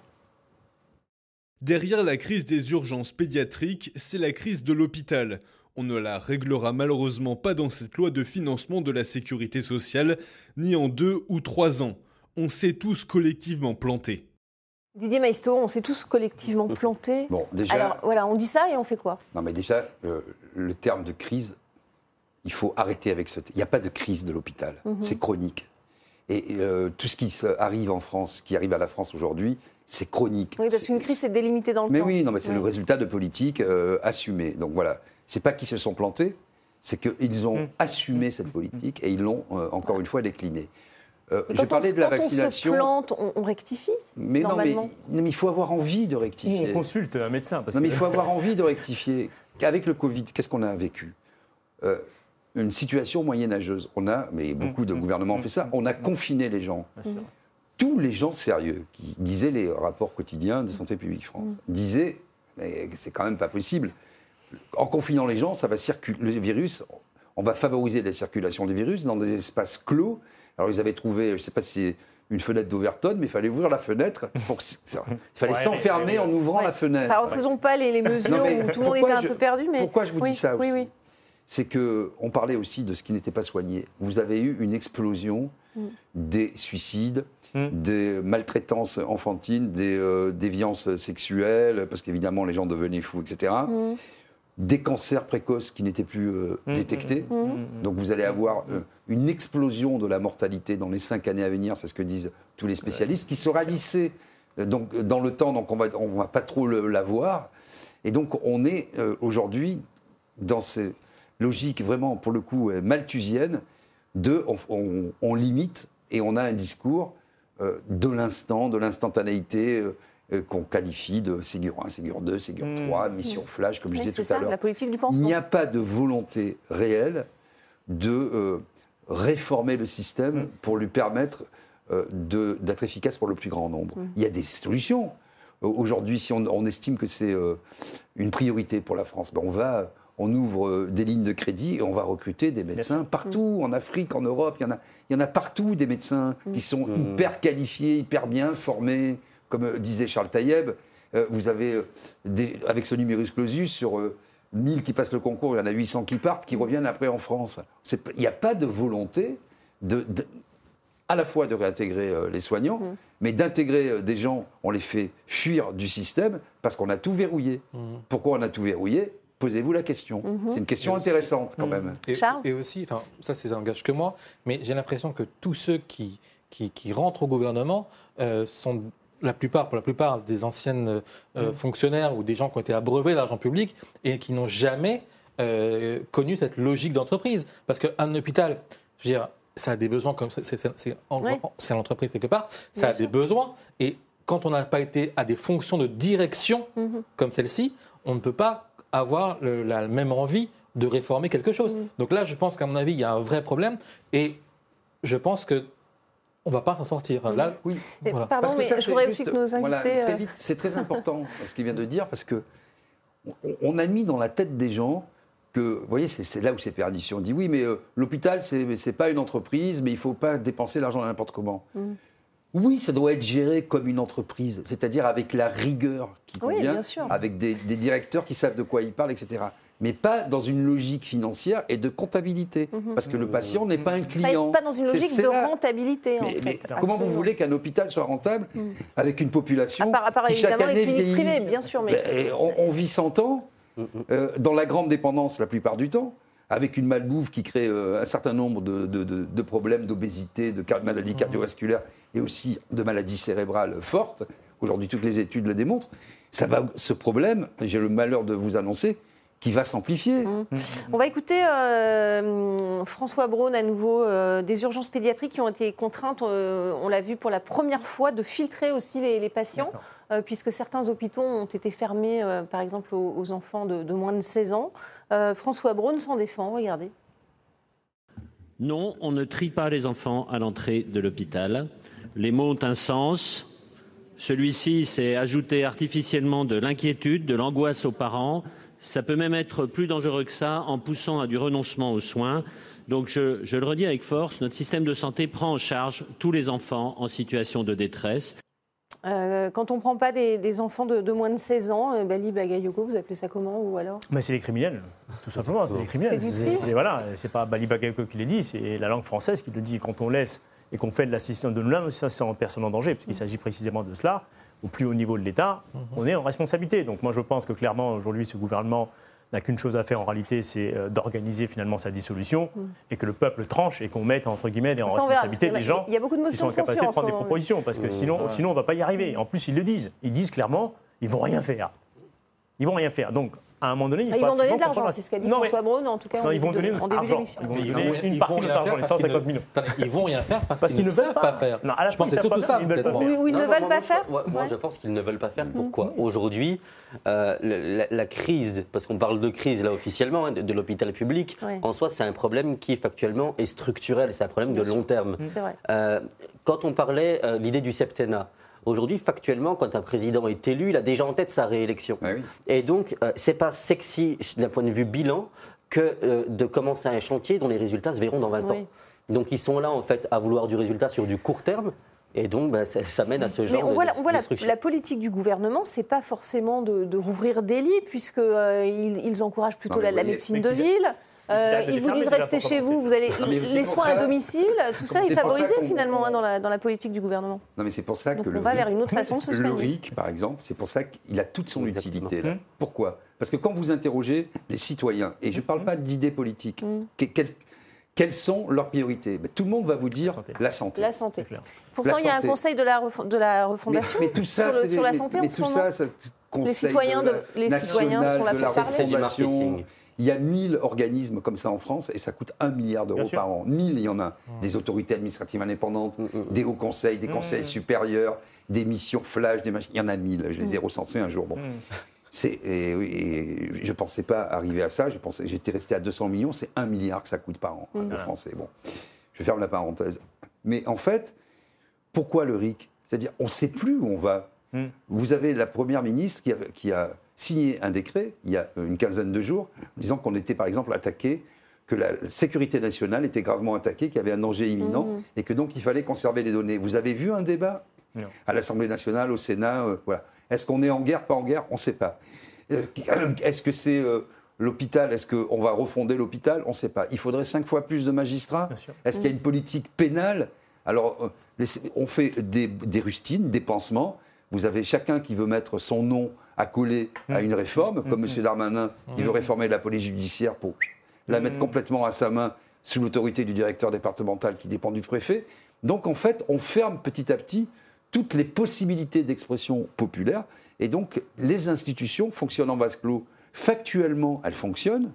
Derrière la crise des urgences pédiatriques, c'est la crise de l'hôpital. On ne la réglera malheureusement pas dans cette loi de financement de la sécurité sociale, ni en deux ou trois ans. On s'est tous collectivement plantés. Didier Maisto, on s'est tous collectivement plantés. Bon, déjà. Alors voilà, on dit ça et on fait quoi? Non, mais déjà, euh, le terme de crise, il faut arrêter avec ce. Il n'y a pas de crise de l'hôpital. Mhm. C'est chronique. Et euh, tout ce qui arrive en France, qui arrive à la France aujourd'hui, c'est chronique. Oui, parce qu'une crise, c'est délimité dans le mais temps. Mais oui, non, mais c'est le résultat de politiques euh, assumées. Donc voilà, c'est pas qu'ils se sont plantés, c'est qu'ils ont mmh. assumé cette politique et ils l'ont encore une fois déclinée. Euh, J'ai parlé de la vaccination. On se plante, on, rectifie mais non, mais, il faut avoir envie de rectifier. on consulte un médecin. non, mais il faut avoir <laughs> envie de rectifier. Avec le Covid, qu'est-ce qu'on a vécu? Euh, Une situation moyenâgeuse. On a, mais beaucoup de mmh, gouvernements ont mmh, fait ça, on a confiné les gens. Tous les gens sérieux qui disaient les rapports quotidiens de Santé publique France disaient, mais c'est quand même pas possible. En confinant les gens, ça va circuler. Le virus, on va favoriser la circulation du virus dans des espaces clos alors ils avaient trouvé, je ne sais pas si c'est une fenêtre d'Overton, mais il fallait ouvrir la fenêtre. Pour... Il fallait s'enfermer en ouvrant la fenêtre. ne faisons pas les, mesures où tout le monde était un peu perdu. Mais... Pourquoi je vous dis ça aussi C'est qu'on parlait aussi de ce qui n'était pas soigné. Vous avez eu une explosion mm. des suicides, mm. des maltraitances enfantines, des euh, déviances sexuelles, parce qu'évidemment les gens devenaient fous, etc des cancers précoces qui n'étaient plus euh, mmh, détectés. Mmh, mmh, Donc vous allez avoir euh, une explosion de la mortalité dans les cinq années à venir, c'est ce que disent tous les spécialistes, qui sera lissée euh, donc, dans le temps, donc on ne on va pas trop la voir. Et donc on est aujourd'hui dans ces logiques vraiment, pour le coup, malthusiennes, de on, limite et on a un discours de l'instant, de l'instantanéité qu'on qualifie de Ségur 1, Ségur 2, Ségur 3, mission flash, comme je disais tout à l'heure. Il n'y a pas de volonté réelle de euh, réformer le système mm. pour lui permettre euh, d'être efficace pour le plus grand nombre. Mm. Il y a des solutions. Aujourd'hui, si on, estime que c'est une priorité pour la France, ben on va on ouvre des lignes de crédit et on va recruter des médecins partout, en Afrique, en Europe. Il y en a, il y en a partout des médecins qui sont hyper qualifiés, hyper bien formés, comme euh, disait Charles Taïeb, euh, vous avez, euh, avec ce numerus clausus, sur 1000 qui passent le concours, il y en a 800 qui partent, qui reviennent après en France. Il n'y a pas de volonté de, à la fois de réintégrer les soignants, mmh. mais d'intégrer des gens, on les fait fuir du système parce qu'on a tout verrouillé. Mmh. Pourquoi on a tout verrouillé? Posez-vous la question. Mmh. C'est une question intéressante quand même. Et, et aussi, enfin, ça c'est un langage que moi, mais j'ai l'impression que tous ceux qui, qui, rentrent au gouvernement sont la plupart, pour la plupart des anciennes euh, mm. fonctionnaires ou des gens qui ont été abreuvés d'argent public et qui n'ont jamais euh, connu cette logique d'entreprise. Parce qu'un hôpital, je veux dire, ça a des besoins comme c'est l'entreprise quelque part, ça a des besoins et quand on n'a pas été à des fonctions de direction mm-hmm. comme celle-ci, on ne peut pas avoir la même envie de réformer quelque chose. Mm. Donc là, je pense qu'à mon avis, il y a un vrai problème et je pense que on ne va pas s'en sortir. Là, oui. Pardon, mais je voudrais aussi que nos invités. très euh, vite, c'est très <laughs> important ce qu'il vient de dire parce que on a mis dans la tête des gens que, vous voyez, c'est là où c'est pernicieux. On dit oui, mais euh, l'hôpital, ce n'est pas une entreprise, mais il ne faut pas dépenser l'argent n'importe comment. Mm. Oui, ça doit être géré comme une entreprise, c'est-à-dire avec la rigueur qui convient, avec des, des, directeurs qui savent de quoi ils parlent, etc mais pas dans une logique financière et de comptabilité. Mhm. Parce que le patient n'est pas un client. Pas, dans une logique de rentabilité, comment vous voulez qu'un hôpital soit rentable mhm. avec une population qui chaque année vieillit bien sûr, mais... Ben, on, vit 100 ans, mhm. euh, dans la grande dépendance la plupart du temps, avec une malbouffe qui crée euh, un certain nombre de, de problèmes d'obésité, de maladies cardiovasculaires et aussi de maladies cérébrales fortes. Aujourd'hui, toutes les études le démontrent. Ça va, ce problème, j'ai le malheur de vous annoncer, qui va s'amplifier. Mmh. On va écouter euh, François Braun à nouveau, euh, des urgences pédiatriques qui ont été contraintes, euh, on l'a vu pour la première fois, de filtrer aussi les, patients, puisque certains hôpitaux ont été fermés, par exemple, aux, enfants de, de, moins de 16 ans. François Braun s'en défend, regardez. Non, on ne trie pas les enfants à l'entrée de l'hôpital. Les mots ont un sens. Celui-ci, c'est ajouter artificiellement de l'inquiétude, de l'angoisse aux parents, ça peut même être plus dangereux que ça en poussant à du renoncement aux soins. Donc je, le redis avec force, notre système de santé prend en charge tous les enfants en situation de détresse. Euh, quand on ne prend pas des, enfants de, moins de 16 ans, euh, Bali Bagayoko, vous appelez ça comment ou alors? Mais C'est les criminels, tout simplement, c'est les criminels. C'est voilà, c'est pas Bali Bagayoko qui le dit, c'est la langue française qui le dit. Quand on laisse et qu'on fait de l'assistance de l'assistance en personne en danger, puisqu'il s'agit précisément de cela, au plus haut niveau de l'État, mhm. on est en responsabilité. Donc moi je pense que clairement aujourd'hui ce gouvernement n'a qu'une chose à faire en réalité, c'est euh, d'organiser finalement sa dissolution mm. et que le peuple tranche et qu'on mette entre guillemets des responsabilités des gens il y a beaucoup de qui sont en capacité de prendre des propositions parce que sinon, sinon on ne va pas y arriver. En plus, ils le disent. Ils disent clairement, ils vont rien faire. Ils vont rien faire. Donc, à un moment donné, il ah, faut Ils vont donner de l'argent, c'est ce qu'a dit François Braun, en tout cas non, ils vont donner début d'émission. Ils vont donner une partie de l'argent, les 150 millions. Ils vont rien faire parce, qu'ils ne veulent pas faire. Non, à la fin, c'est surtout ça. Ou ils ne veulent pas faire Moi, je pense qu'ils ne veulent pas faire. Pourquoi Aujourd'hui, euh, la crise, parce qu'on parle de crise là officiellement, hein, de l'hôpital public, en soi, c'est un problème qui factuellement est structurel, c'est un problème de long terme. Euh, quand on parlait euh, l'idée du septennat, Aujourd'hui, factuellement, quand un président est élu, il a déjà en tête sa réélection. Ah Et donc, euh, c'est pas sexy d'un point de vue bilan que euh, de commencer un chantier dont les résultats se verront dans 20 ans. Donc, ils sont là, en fait, à vouloir du résultat sur du court terme. Et donc, bah, ça, mène à ce genre on de, voit, on voit la, politique du gouvernement, c'est pas forcément de, rouvrir des lits, puisqu'ils euh, ils encouragent plutôt la, médecine de ville. Euh, ils vous disent restez chez vous, vous allez les soins à domicile, tout ça est favorisé finalement hein, dans, la, dans la politique du gouvernement. Non mais c'est pour ça que le on va vers une autre façon se Le RIC, par exemple, c'est pour ça qu'il a toute son utilité là. Pourquoi? Parce que quand vous interrogez les citoyens, et je ne parle pas d'idées politiques, mm. quelles, sont leurs priorités? Tout le monde va vous dire la santé. La santé. Pourtant, il y a un conseil de la, de la refondation mais, tout ça, sur, la santé mais, tout ça, les citoyens, de, les citoyens sont là pour parler. Il y a 1000 organismes comme ça en France et ça coûte 1 milliard d'euros par an. 1000, il y en a. Mmh. Des autorités administratives indépendantes, mmh, mmh, des hauts conseils, des conseils supérieurs, des missions flash, des Il y en a 1000. Je les ai recensés un jour. Bon. Et, je ne pensais pas arriver à ça. J'étais resté à 200 millions. C'est 1 milliard que ça coûte par an de Français. Bon, je ferme la parenthèse. Mais en fait, pourquoi le RIC? C'est-à-dire, on ne sait plus où on va. Vous avez la première ministre qui a signé un décret, il y a une quinzaine de jours, disant qu'on était par exemple attaqué, que la sécurité nationale était gravement attaquée, qu'il y avait un danger imminent, mmh. et que donc il fallait conserver les données. Vous avez vu un débat à l'Assemblée nationale, au Sénat euh, voilà. Est-ce qu'on est en guerre, pas en guerre? On ne sait pas. Euh, est-ce que c'est euh, l'hôpital? Est-ce qu'on va refonder l'hôpital? On ne sait pas. Il faudrait cinq fois plus de magistrats? Est-ce qu'il y a une politique pénale? Alors, on fait des, des rustines, des pansements. Vous avez chacun qui veut mettre son nom accolé à une réforme, comme M. Darmanin qui veut réformer la police judiciaire pour la mettre complètement à sa main sous l'autorité du directeur départemental qui dépend du préfet. Donc en fait, on ferme petit à petit toutes les possibilités d'expression populaire. Et donc les institutions fonctionnent en vase clos. Factuellement, elles fonctionnent.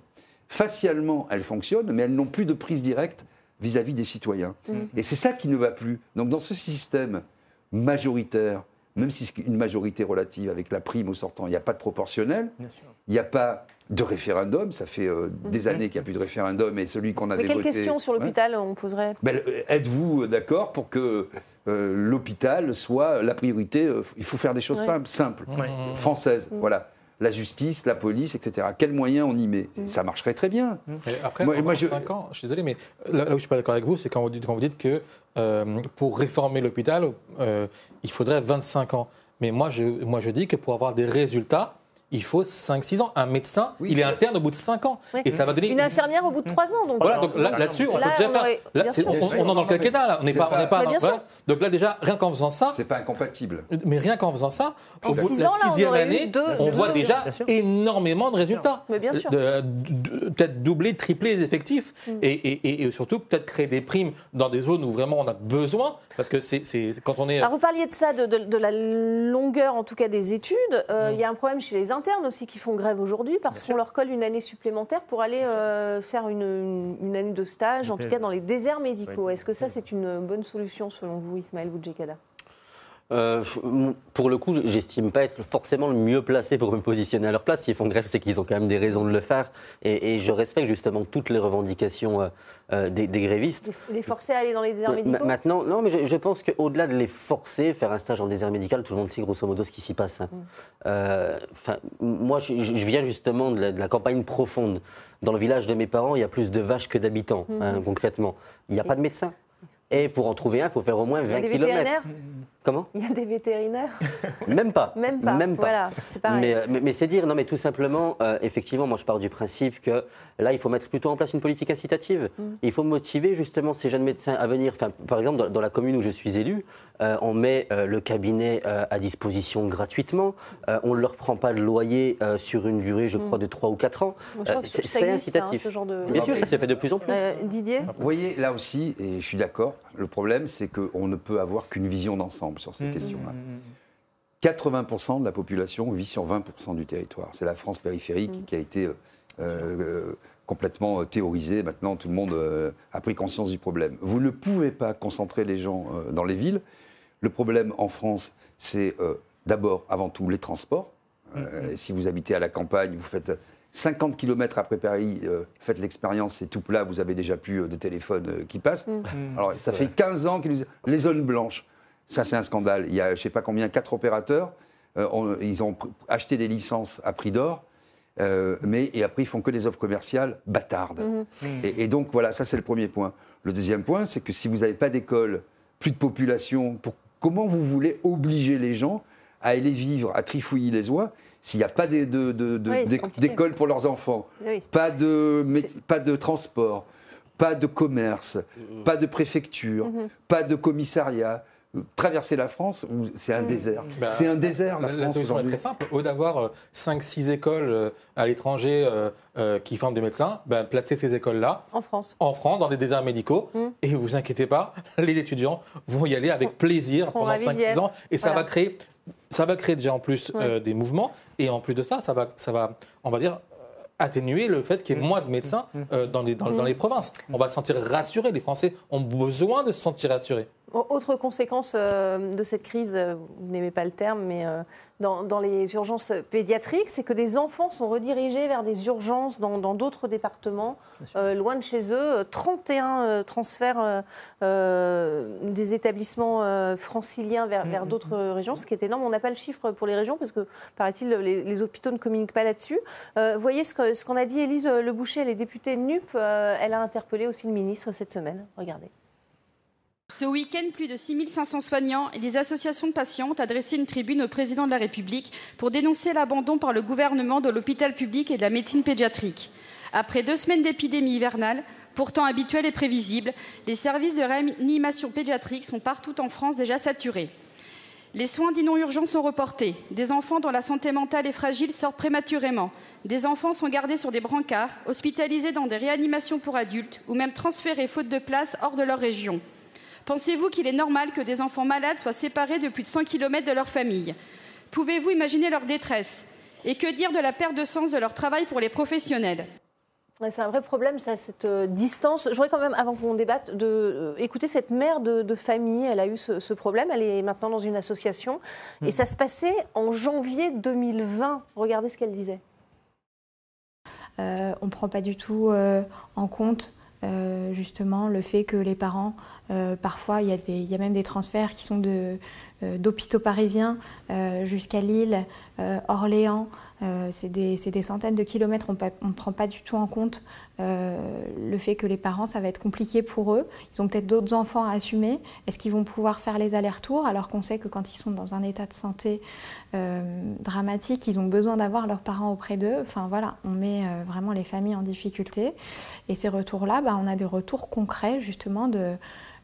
Facialement, elles fonctionnent, mais elles n'ont plus de prise directe vis-à-vis des citoyens. Mmh. Et c'est ça qui ne va plus. Donc dans ce système majoritaire, même si c'est une majorité relative avec la prime au sortant, il n'y a pas de proportionnel, il n'y a pas de référendum, ça fait euh, des mhm. années qu'il n'y a plus de référendum, et celui qu'on avait Mais quelle question sur l'hôpital on poserait? Ben, Êtes-vous d'accord pour que euh, l'hôpital soit la priorité? Euh, Il faut faire des choses simples, simples, françaises, mhm. voilà la justice, la police, etc. Quels moyens on y met? Mm. Ça marcherait très bien. Mm. après, moi, je... 5 ans, je suis désolé, mais là, où je suis pas d'accord avec vous, c'est quand, quand, vous dites que euh, pour réformer l'hôpital, euh, il faudrait 25 ans. Mais moi je, moi, je dis que pour avoir des résultats, il faut 5-6 ans. Un médecin, il est interne au bout de 5 ans. Et ça va donner... Une infirmière au bout de 3 ans. Donc voilà, donc là-dessus, on peut déjà faire. on, est dans le quinquennat, là. On n'est pas, on pas dans, Donc là, déjà, rien qu'en faisant ça. C'est pas incompatible. Mais rien qu'en faisant ça, au bout de la sixième année, on voit déjà énormément de résultats. bien sûr. Peut-être doubler, tripler les effectifs. Mm. Et surtout, peut-être créer des primes dans des zones où vraiment on a besoin. Parce que c'est quand on est. Alors, vous parliez de ça, de la longueur, en tout cas, des études. Euh, mm. Il y a un problème chez les internes aussi qui font grève aujourd'hui parce qu'on leur colle une année supplémentaire pour aller euh, faire une, année de stage, en tout cas dans les déserts médicaux. Est-ce que ça, c'est une bonne solution selon vous, Ismaël Boudjekada? Euh, pour le coup, j'estime pas être forcément le mieux placé pour me positionner à leur place. S'ils font grève, c'est qu'ils ont quand même des raisons de le faire. Et, je respecte justement toutes les revendications euh, euh, des, grévistes. Les forcer à aller dans les déserts médicaux? Maintenant, non, mais je, pense qu'au-delà de les forcer, faire un stage en désert médical, tout le monde sait grosso modo ce qui s'y passe. Hein. Moi, je, viens justement de la, campagne profonde. Dans le village de mes parents, il y a plus de vaches que d'habitants, mm. hein, concrètement. Il n'y a pas de médecin. Et pour en trouver un, il faut faire au moins 20 km. Comment Il y a des vétérinaires Même pas. Même pas. Même pas. Voilà, c'est pareil. Mais, mais, c'est dire, non, mais tout simplement, euh, effectivement, moi je pars du principe que là, il faut mettre plutôt en place une politique incitative. Mm. Il faut motiver justement ces jeunes médecins à venir. Enfin, par exemple, dans, la commune où je suis élu, euh, on met euh, le cabinet à disposition gratuitement. on ne leur prend pas le loyer sur une durée, je mm. crois, de 3 ou 4 ans. c'est hein, incitatif. ce genre de... Bien sûr, ça se fait de plus en plus. Didier Vous voyez, là aussi, et je suis d'accord, le problème, c'est qu'on ne peut avoir qu'une vision d'ensemble sur ces mmh. questions-là. 80% de la population vit sur 20% du territoire. C'est la France périphérique mmh. qui a été euh, euh, complètement euh, théorisée. Maintenant, tout le monde a pris conscience du problème. Vous ne pouvez pas concentrer les gens dans les villes. Le problème en France, c'est d'abord, avant tout, les transports. Mmh. Si vous habitez à la campagne, vous faites 50 km après Paris, faites l'expérience, c'est tout plat, vous avez déjà plus de téléphone qui passe. Alors, ça fait 15 ans qu'ils les zones blanches. Ça, c'est un scandale. Il y a, je ne sais pas combien, quatre opérateurs. Euh, ils ont acheté des licences à prix d'or. Euh, mais et après ils font que des offres commerciales bâtardes. Mhm. Et, donc voilà, ça c'est le premier point. Le deuxième point, c'est que si vous n'avez pas d'école, plus de population, comment vous voulez obliger les gens à aller vivre à Trifouilly les oies s'il n'y a pas d'école pour leurs enfants, pas, de, pas de transport, pas de commerce, mhm. pas de préfecture, mhm. pas de commissariat, traverser la France, c'est un mm. désert. Bah, c'est un désert, la, France. solution est très simple. Au d'avoir 5-6 euh, écoles euh, à l'étranger euh, qui forment des médecins, bah, placer ces écoles-là. En France. En France, dans des déserts médicaux. Mm. Et vous inquiétez pas, <laughs> les étudiants vont y aller avec plaisir pendant 5-6 ans. Et ça va créer. Ça va créer déjà en plus des mouvements et en plus de ça, ça va, ça va, on va dire, atténuer le fait qu'il y ait mm. moins de médecins dans, les, dans, les provinces. On va se sentir rassurés. Les Français ont besoin de se sentir rassurés. Autre conséquence euh, de cette crise, euh, vous n'aimez pas le terme, mais euh, dans, les urgences pédiatriques, c'est que des enfants sont redirigés vers des urgences dans d'autres départements, loin de chez eux. 31 transferts des établissements franciliens vers, vers mm, mm, d'autres mm. régions, ce qui est énorme. On n'a pas le chiffre pour les régions parce que, paraît-il, les, hôpitaux ne communiquent pas là-dessus. vous voyez ce qu'en ce qu'on a dit Élise Le Boucher, elle est députée NUP, elle a interpellé aussi le ministre cette semaine. Regardez. Ce week-end, plus de 6500 soignants et des associations de patients ont adressé une tribune au président de la République pour dénoncer l'abandon par le gouvernement de l'hôpital public et de la médecine pédiatrique. Après deux semaines d'épidémie hivernale, pourtant habituelle et prévisible, les services de réanimation pédiatrique sont partout en France déjà saturés. Les soins dits non urgents sont reportés. Des enfants dont la santé mentale est fragile sortent prématurément. Des enfants sont gardés sur des brancards, hospitalisés dans des réanimations pour adultes ou même transférés faute de place hors de leur région. Pensez-vous qu'il est normal que des enfants malades soient séparés de plus de 100 km de leur famille? Pouvez-vous imaginer leur détresse? Et que dire de la perte de sens de leur travail pour les professionnels? C'est un vrai problème, ça, cette euh, distance. Je voudrais quand même, avant qu'on débatte, de, euh, écouter cette mère de, famille. Elle a eu ce, problème. Elle est maintenant dans une association. Et hmm. ça se passait en janvier 2020. Regardez ce qu'elle disait. Euh, on ne prend pas du tout en compte justement le fait que les parents euh, parfois, il y, a même des transferts qui sont euh, d'hôpitaux parisiens euh, jusqu'à Lille, Orléans. C'est des, centaines de kilomètres. On ne prend pas du tout en compte le fait que les parents, ça va être compliqué pour eux. Ils ont peut-être d'autres enfants à assumer. Est-ce qu'ils vont pouvoir faire les allers-retours alors qu'on sait que quand ils sont dans un état de santé dramatique, ils ont besoin d'avoir leurs parents auprès d'eux. Enfin voilà, on met vraiment les familles en difficulté. Et ces retours-là, bah, on a des retours concrets justement de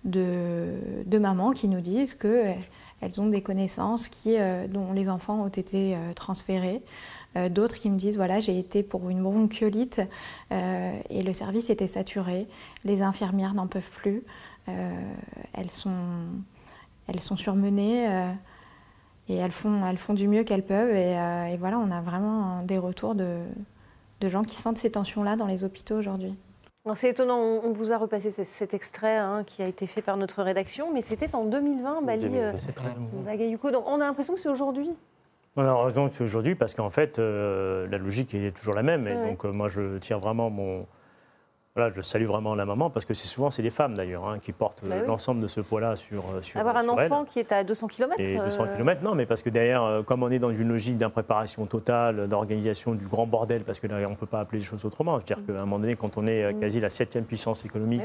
de, de mamans qui nous disent qu'elles euh, ont des connaissances qui, euh, dont les enfants ont été euh. D'autres qui me disent voilà, j'ai été pour une bronchiolite et le service était saturé, les infirmières n'en peuvent plus, elles, sont, elles sont surmenées et elles font, elles font du mieux qu'elles peuvent. Et, voilà, on a vraiment des retours de, de gens qui sentent ces tensions-là dans les hôpitaux aujourd'hui. C'est étonnant, on vous a repassé cet extrait hein, qui a été fait par notre rédaction, mais c'était en 2020, Bali. Euh, Donc on a l'impression que c'est aujourd'hui. On a raison aujourd'hui parce qu'en fait, euh, la logique est toujours la même. Et donc, euh, moi, je tire vraiment mon, je salue vraiment la maman parce que c'est souvent c'est des femmes d'ailleurs hein, qui portent bah l'ensemble de ce poids-là sur, euh, sur avoir un enfant qui est à 200 km. Et 200 km, non, mais parce que derrière, euh, comme on est dans une logique d'impréparation totale, d'organisation du grand bordel, parce que là on ne peut pas appeler les choses autrement. C'est-à-dire mm. qu'à un moment donné, quand on est euh, mm. quasi la septième puissance économique.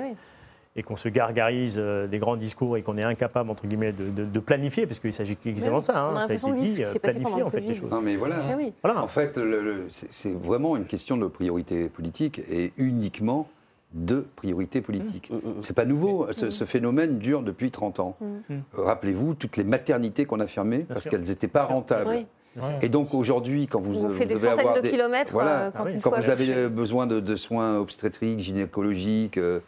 Et qu'on se gargarise euh, des grands discours et qu'on est incapable, entre guillemets, de, planifier, parce qu'il s'agit exactement de ça, hein, ça a été dit, planifier en fait les choses. Non mais voilà, eh voilà. en fait, c'est vraiment une question de priorité politique et uniquement de priorité politique. Ce mmh, mmh, mmh. C'est pas nouveau, ce, phénomène dure depuis 30 ans. Rappelez-vous toutes les maternités qu'on a fermées parce qu'elles n'étaient pas rentables. Et donc aujourd'hui, quand vous, vous, des centaines de kilomètres, voilà, euh, quand, quand vous avez besoin de, soins obstétriques, gynécologiques, euh,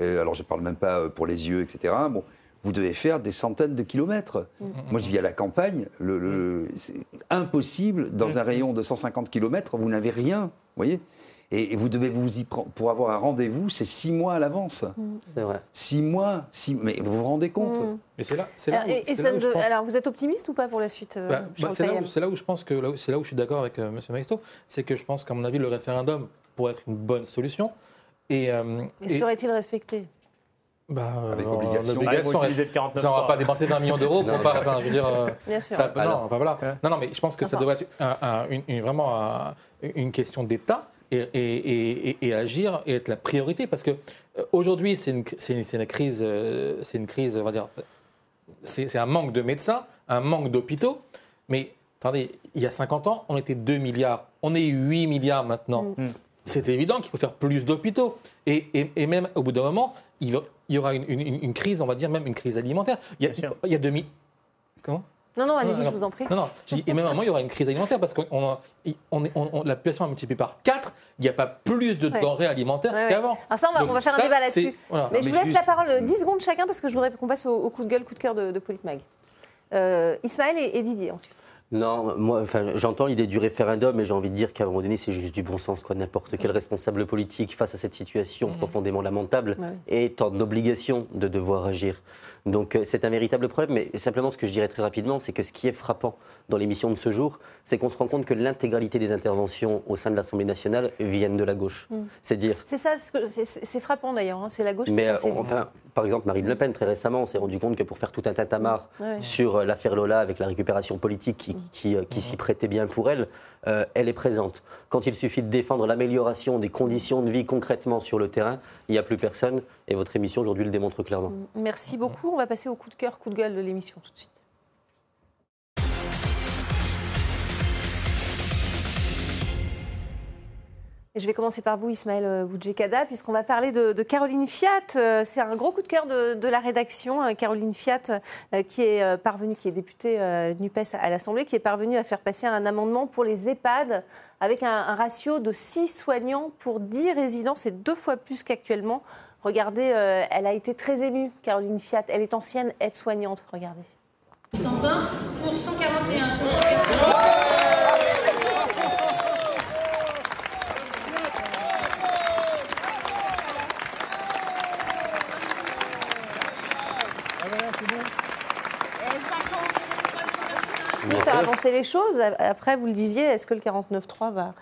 euh, alors je ne parle même pas pour les yeux, etc. Bon, vous devez faire des centaines de kilomètres. Mm. Moi, je vis à la campagne. Le, c'est impossible, dans mm. un rayon de 150 kilomètres, vous n'avez rien. Vous voyez et, vous devez vous y prendre. Pour avoir un rendez-vous, c'est six mois à l'avance. Mm. C'est vrai. Six mois, six... mais vous vous rendez compte Mais c'est là, là, où, et, Alors, vous êtes optimiste ou pas pour la suite euh, bah, bah, C'est là, où je pense que c'est là où je suis d'accord avec euh, M. Maestro, c'est que je pense qu'à mon avis, le référendum pourrait être une bonne solution. Et, euh, serait-il respecté? Bah, Avec obligation. obligation on ne va pas dépenser 20 millions d'euros pour pas. Enfin, je veux dire, euh, Bien sûr. Ça, non, enfin, voilà. non, non, mais je pense que ça devrait être une, vraiment une question d'État. Et, et, et, agir et être la priorité parce que euh, aujourd'hui c'est une, une, une, crise euh, c'est une crise on va dire c'est un manque de médecins un manque d'hôpitaux mais attendez il y a 50 ans on était 2 milliards on est 8 milliards maintenant mm c'est évident qu'il faut faire plus d'hôpitaux. Et, et, même au bout d'un moment, il, y aura une, crise, on va dire même une crise alimentaire. Il y a, il y a 2000. Comment? Non, non, allez-y, je vous en prie. Non, non, et même à un moment, il y aura une crise alimentaire parce que on, on, la population a multiplié par 4, il n'y a pas plus de denrées alimentaires qu'avant. Alors ah, ça, on va, faire un débat là-dessus. mais, je vous laisse la parole 10 secondes chacun parce que je voudrais qu'on passe au, coup de gueule, coup de cœur de, de Politmag. Euh, Ismaël et Didier ensuite. Non, moi, enfin, j'entends l'idée du référendum, mais j'ai envie de dire qu'à un moment donné, c'est juste du bon sens. Quoi. N'importe quel responsable politique face à cette situation mmh. profondément lamentable est en obligation de devoir agir. Donc euh, c'est un véritable problème, mais simplement ce que je dirais très rapidement, c'est que ce qui est frappant dans l'émission de ce jour, c'est qu'on se rend compte que l'intégralité des interventions au sein de l'Assemblée nationale viennent de la gauche. Mm. C'est dire. C'est ça, c'est frappant d'ailleurs, hein, c'est la gauche mais, qui euh, enfin, Par exemple, Marine Le Pen, très récemment, on s'est rendu compte que pour faire tout un tintamarre sur euh, l'affaire Lola avec la récupération politique qui, qui, qui s'y prêtait bien pour elle, elle est présente. Quand il suffit de défendre l'amélioration des conditions de vie concrètement sur le terrain, il n'y a plus personne. Et votre émission aujourd'hui le démontre clairement. Merci beaucoup. On va passer au coup de cœur, coup de gueule de l'émission tout de suite. Je vais commencer par vous, Ismaël euh, Boudjekada, puisqu'on va parler de, Caroline Fiat. Euh, c'est un gros coup de cœur de, la rédaction. Euh, Caroline Fiat, qui est parvenue, qui est députée NUPES à l'Assemblée, qui est parvenue à faire passer un amendement pour les EHPAD avec un, un ratio de 6 soignants pour 10 résidents. C'est deux fois plus qu'actuellement. Regardez, elle a été très émue, Caroline Fiat. Elle est ancienne aide-soignante. Regardez. 120 pour 141. faire avancer les choses. Après, vous le disiez, est-ce que le 49.3 va.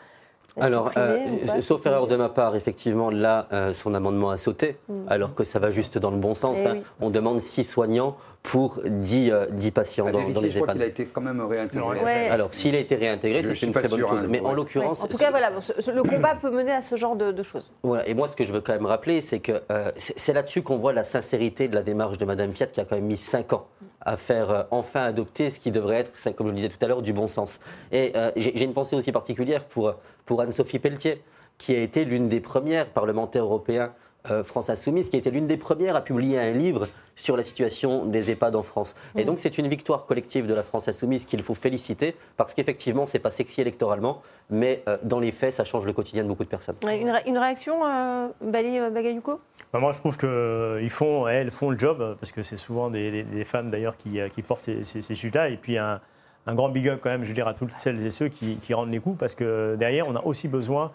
Alors, euh, sauf erreur de ma part, effectivement, là, euh, son amendement a sauté, mm. alors que ça va juste dans le bon sens. Eh hein. On demande 6 soignants pour 10, euh, patients dans, dans, les je EHPAD. Il a été quand même réintégré. Alors, s'il a été réintégré, c'est une très bonne chose. Hein, Mais en l'occurrence. En tout cas, voilà, le combat peut mener à ce genre de, choses. Voilà. Et moi, ce que je veux quand même rappeler, c'est que euh, c'est là-dessus qu'on voit la sincérité de la démarche de Mme Fiat, qui a quand même mis 5 ans à faire euh, enfin adopter ce qui devrait être, comme je le disais tout à l'heure, du bon sens. Et j'ai une pensée aussi particulière pour, pour Anne-Sophie Pelletier, qui a été l'une des premières parlementaires européens France Insoumise, qui était l'une des premières à publier un livre sur la situation des EHPAD en France. Et donc c'est une victoire collective de la France Insoumise qu'il faut féliciter, parce qu'effectivement, c'est pas sexy électoralement, mais euh, dans les faits, ça change le quotidien de beaucoup de personnes. une, réaction, euh, Bali euh, Bagayuko? Bah, Moi, je trouve qu'elles font, elles font le job, parce que c'est souvent des, femmes d'ailleurs qui, portent ces, sujets-là, et puis un, grand big up quand même, je veux dire, à toutes celles et ceux qui, qui rendent les coups, parce que derrière, on a aussi besoin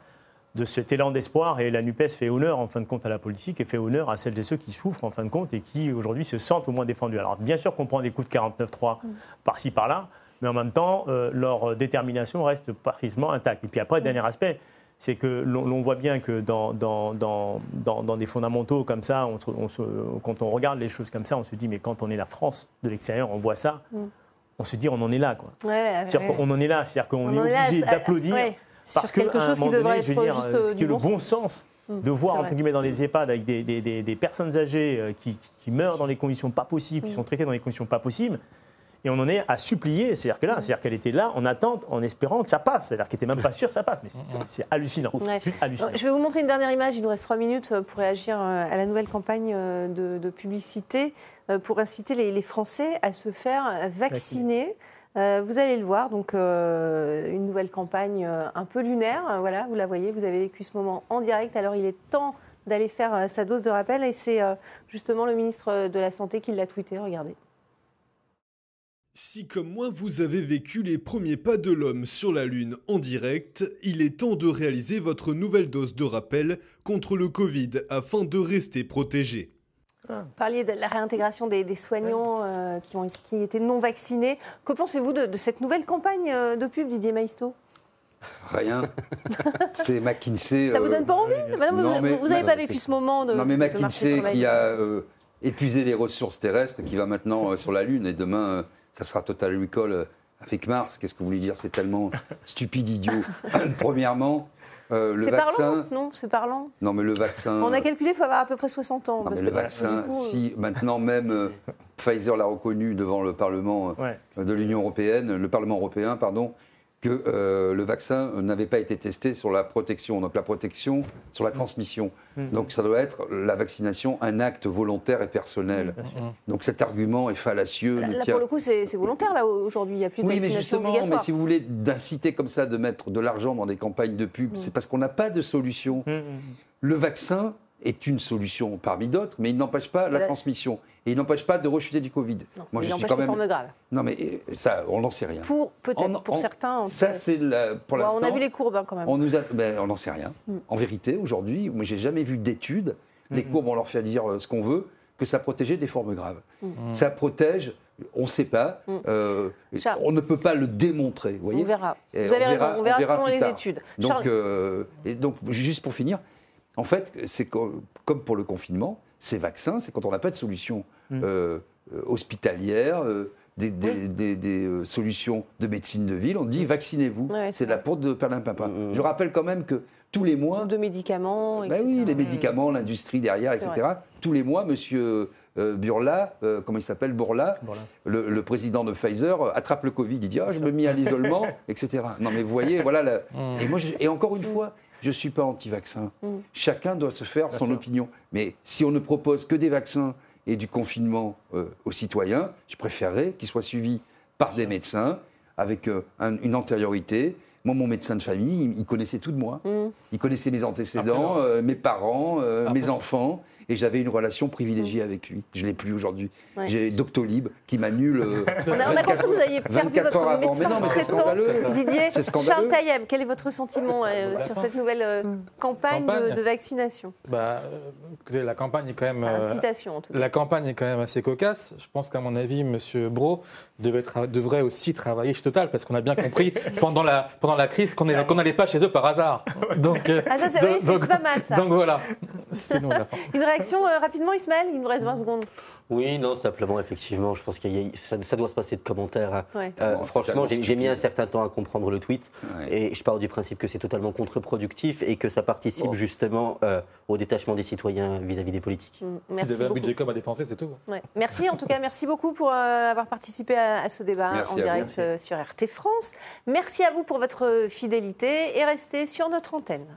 de cet élan d'espoir. Et la NUPES fait honneur, en fin de compte, à la politique et fait honneur à celles et ceux qui souffrent, en fin de compte, et qui, aujourd'hui, se sentent au moins défendus. Alors, bien sûr qu'on prend des coups de 49-3 mm. par-ci, par-là, mais en même temps, euh, leur détermination reste parfaitement intacte. Et puis après, mm. dernier aspect, c'est que l'on voit bien que dans, dans, dans, dans, des fondamentaux comme ça, on, quand on regarde les choses comme ça, on se dit, mais quand on est la France de l'extérieur, on voit ça, mm. on se dit, on en est là. Quoi. Ouais, on en est là, c'est-à-dire qu'on est, obligé d'applaudir parce que quelque chose qui devrait être juste ce qui est le bon sens de voir, entre guillemets, dans les EHPAD avec des, personnes âgées qui, meurent dans les conditions pas possibles, qui mm. sont traitées dans les conditions pas possibles. Et on en est à supplier, c'est-à-dire que là, c'est-à-dire qu'elle était là en attente, en espérant que ça passe, c'est-à-dire qu'elle n'était même pas sûre que ça passe, mais c'est hallucinant. hallucinant. Je vais vous montrer une dernière image, il nous reste trois minutes pour réagir à la nouvelle campagne de, publicité pour inciter les, Français à se faire vacciner. Euh, vous allez le voir, donc euh, une nouvelle campagne euh, un peu lunaire. voilà, vous la voyez, vous avez vécu ce moment en direct. Alors il est temps d'aller faire sa dose de rappel et c'est justement le ministre de la Santé qui l'a tweeté. Regardez. Si comme moi vous avez vécu les premiers pas de l'homme sur la Lune en direct, il est temps de réaliser votre nouvelle dose de rappel contre le Covid afin de rester protégé. Vous parliez de la réintégration des, soignants euh, qui, ont, qui étaient non vaccinés. Que pensez-vous de, cette nouvelle campagne euh, de pub, Didier Maisto? Rien. <laughs> C'est McKinsey. Ça vous donne pas envie? euh, Vous n'avez pas vécu ce moment de. Non, mais McKinsey qui a épuisé les ressources terrestres, qui va maintenant sur la Lune, et demain, ça sera Total Recall avec Mars. Qu'est-ce que vous voulez dire? C'est tellement stupide, idiot. <laughs> Premièrement. Euh, c'est parlant Non, c'est parlant. Non, mais le vaccin. On a calculé, il faut avoir à peu près 60 ans. Non, mais le vaccin, si maintenant même euh, Pfizer l'a reconnu devant le Parlement euh, de l'Union européenne, le Parlement européen, pardon, que euh, le vaccin n'avait pas été testé sur la protection, donc la protection sur la transmission. Mmh. Donc ça doit être la vaccination un acte volontaire et personnel. Mmh, donc cet argument est fallacieux. Là, pour le coup, c'est volontaire là aujourd'hui. Il n'y a plus de oui, mais justement, mais si vous voulez d'inciter comme ça de mettre de l'argent dans des campagnes de pub, mmh. c'est parce qu'on n'a pas de solution. Le vaccin, est une solution parmi d'autres, mais il n'empêche pas la transmission. Et il n'empêche pas de rechuter du Covid. Non, Moi, il je suis quand même. graves. Non, mais euh, ça, on n'en sait rien. Pour peut-être, pour certains. Ça, c'est pour l'instant. On a vu les courbes hein, quand même. On nous a, ben, on n'en sait rien. Mm. En vérité, aujourd'hui, moi, j'ai jamais vu d'études. Les courbes, on leur fait dire euh, ce qu'on veut, que ça protégeait des formes graves. Mm. Mm. Ça protège on ne sait pas. Euh, on ne peut pas le démontrer. Vous voyez on verra. Vous avez raison. On verra, selon les études. Donc, et donc, juste pour finir, en fait, c'est comme pour le confinement, ces vaccins, c'est quand on n'a pas de solution mm. euh, euh, hospitalière, euh, des, solutions de médecine de ville, on dit vaccinez-vous. c'est la porte de Perlimpinpin. Mm, mm. Je rappelle quand même que tous les mois. De médicaments, ben oui, les médicaments, l'industrie derrière, etc. Tous les mois, monsieur. Burla, comment il s'appelle Bourla, Le, président de Pfizer, attrape le Covid, il dit ah, je me mets à l'isolement, etc. Non mais vous voyez, <laughs> voilà. Et moi, et encore une fois, je ne suis pas anti-vaccin. Mm. Chacun doit se faire son opinion. Mais si on ne propose que des vaccins et du confinement euh, aux citoyens, je préférerais qu'ils soient suivis par des médecins avec euh, une antériorité. Moi, mon médecin de famille, il, connaissait tout de moi. Mm. Il connaissait mes antécédents, euh, mes parents, mes enfants et j'avais une relation privilégiée avec lui. Je ne l'ai plus aujourd'hui. J'ai Doctolib qui m'annule. Euh, <laughs> on a, compris que vous aviez perdu votre médecin traitant, Didier Charles Taïeb, quel est votre sentiment euh, sur cette nouvelle euh, campagne, De, vaccination? Bah, La campagne est quand même. Incitation, en tout cas. La campagne est quand même assez cocasse. Je pense qu'à mon avis, M. Bro devait devrait aussi travailler chez Total parce qu'on a bien compris <laughs> pendant la, pendant la crise qu'on n'allait pas chez eux par hasard. Donc, ah, ça, c'est pas mal, ça. Donc voilà. La fin. Euh, rapidement, Ismaël? Il nous reste 20 secondes. Oui, non, simplement, effectivement, je pense que ça, doit se passer de commentaires. Hein. Euh, franchement, j'ai mis un certain temps à comprendre le tweet et je pars du principe que c'est totalement contre-productif et que ça participe justement euh, au détachement des citoyens vis-à-vis des politiques. Mm, merci Vous avez un budget comme à dépenser, c'est tout. Merci en tout cas, merci beaucoup pour avoir participé à, ce débat en direct sur RT France. Merci à vous pour votre fidélité et restez sur notre antenne.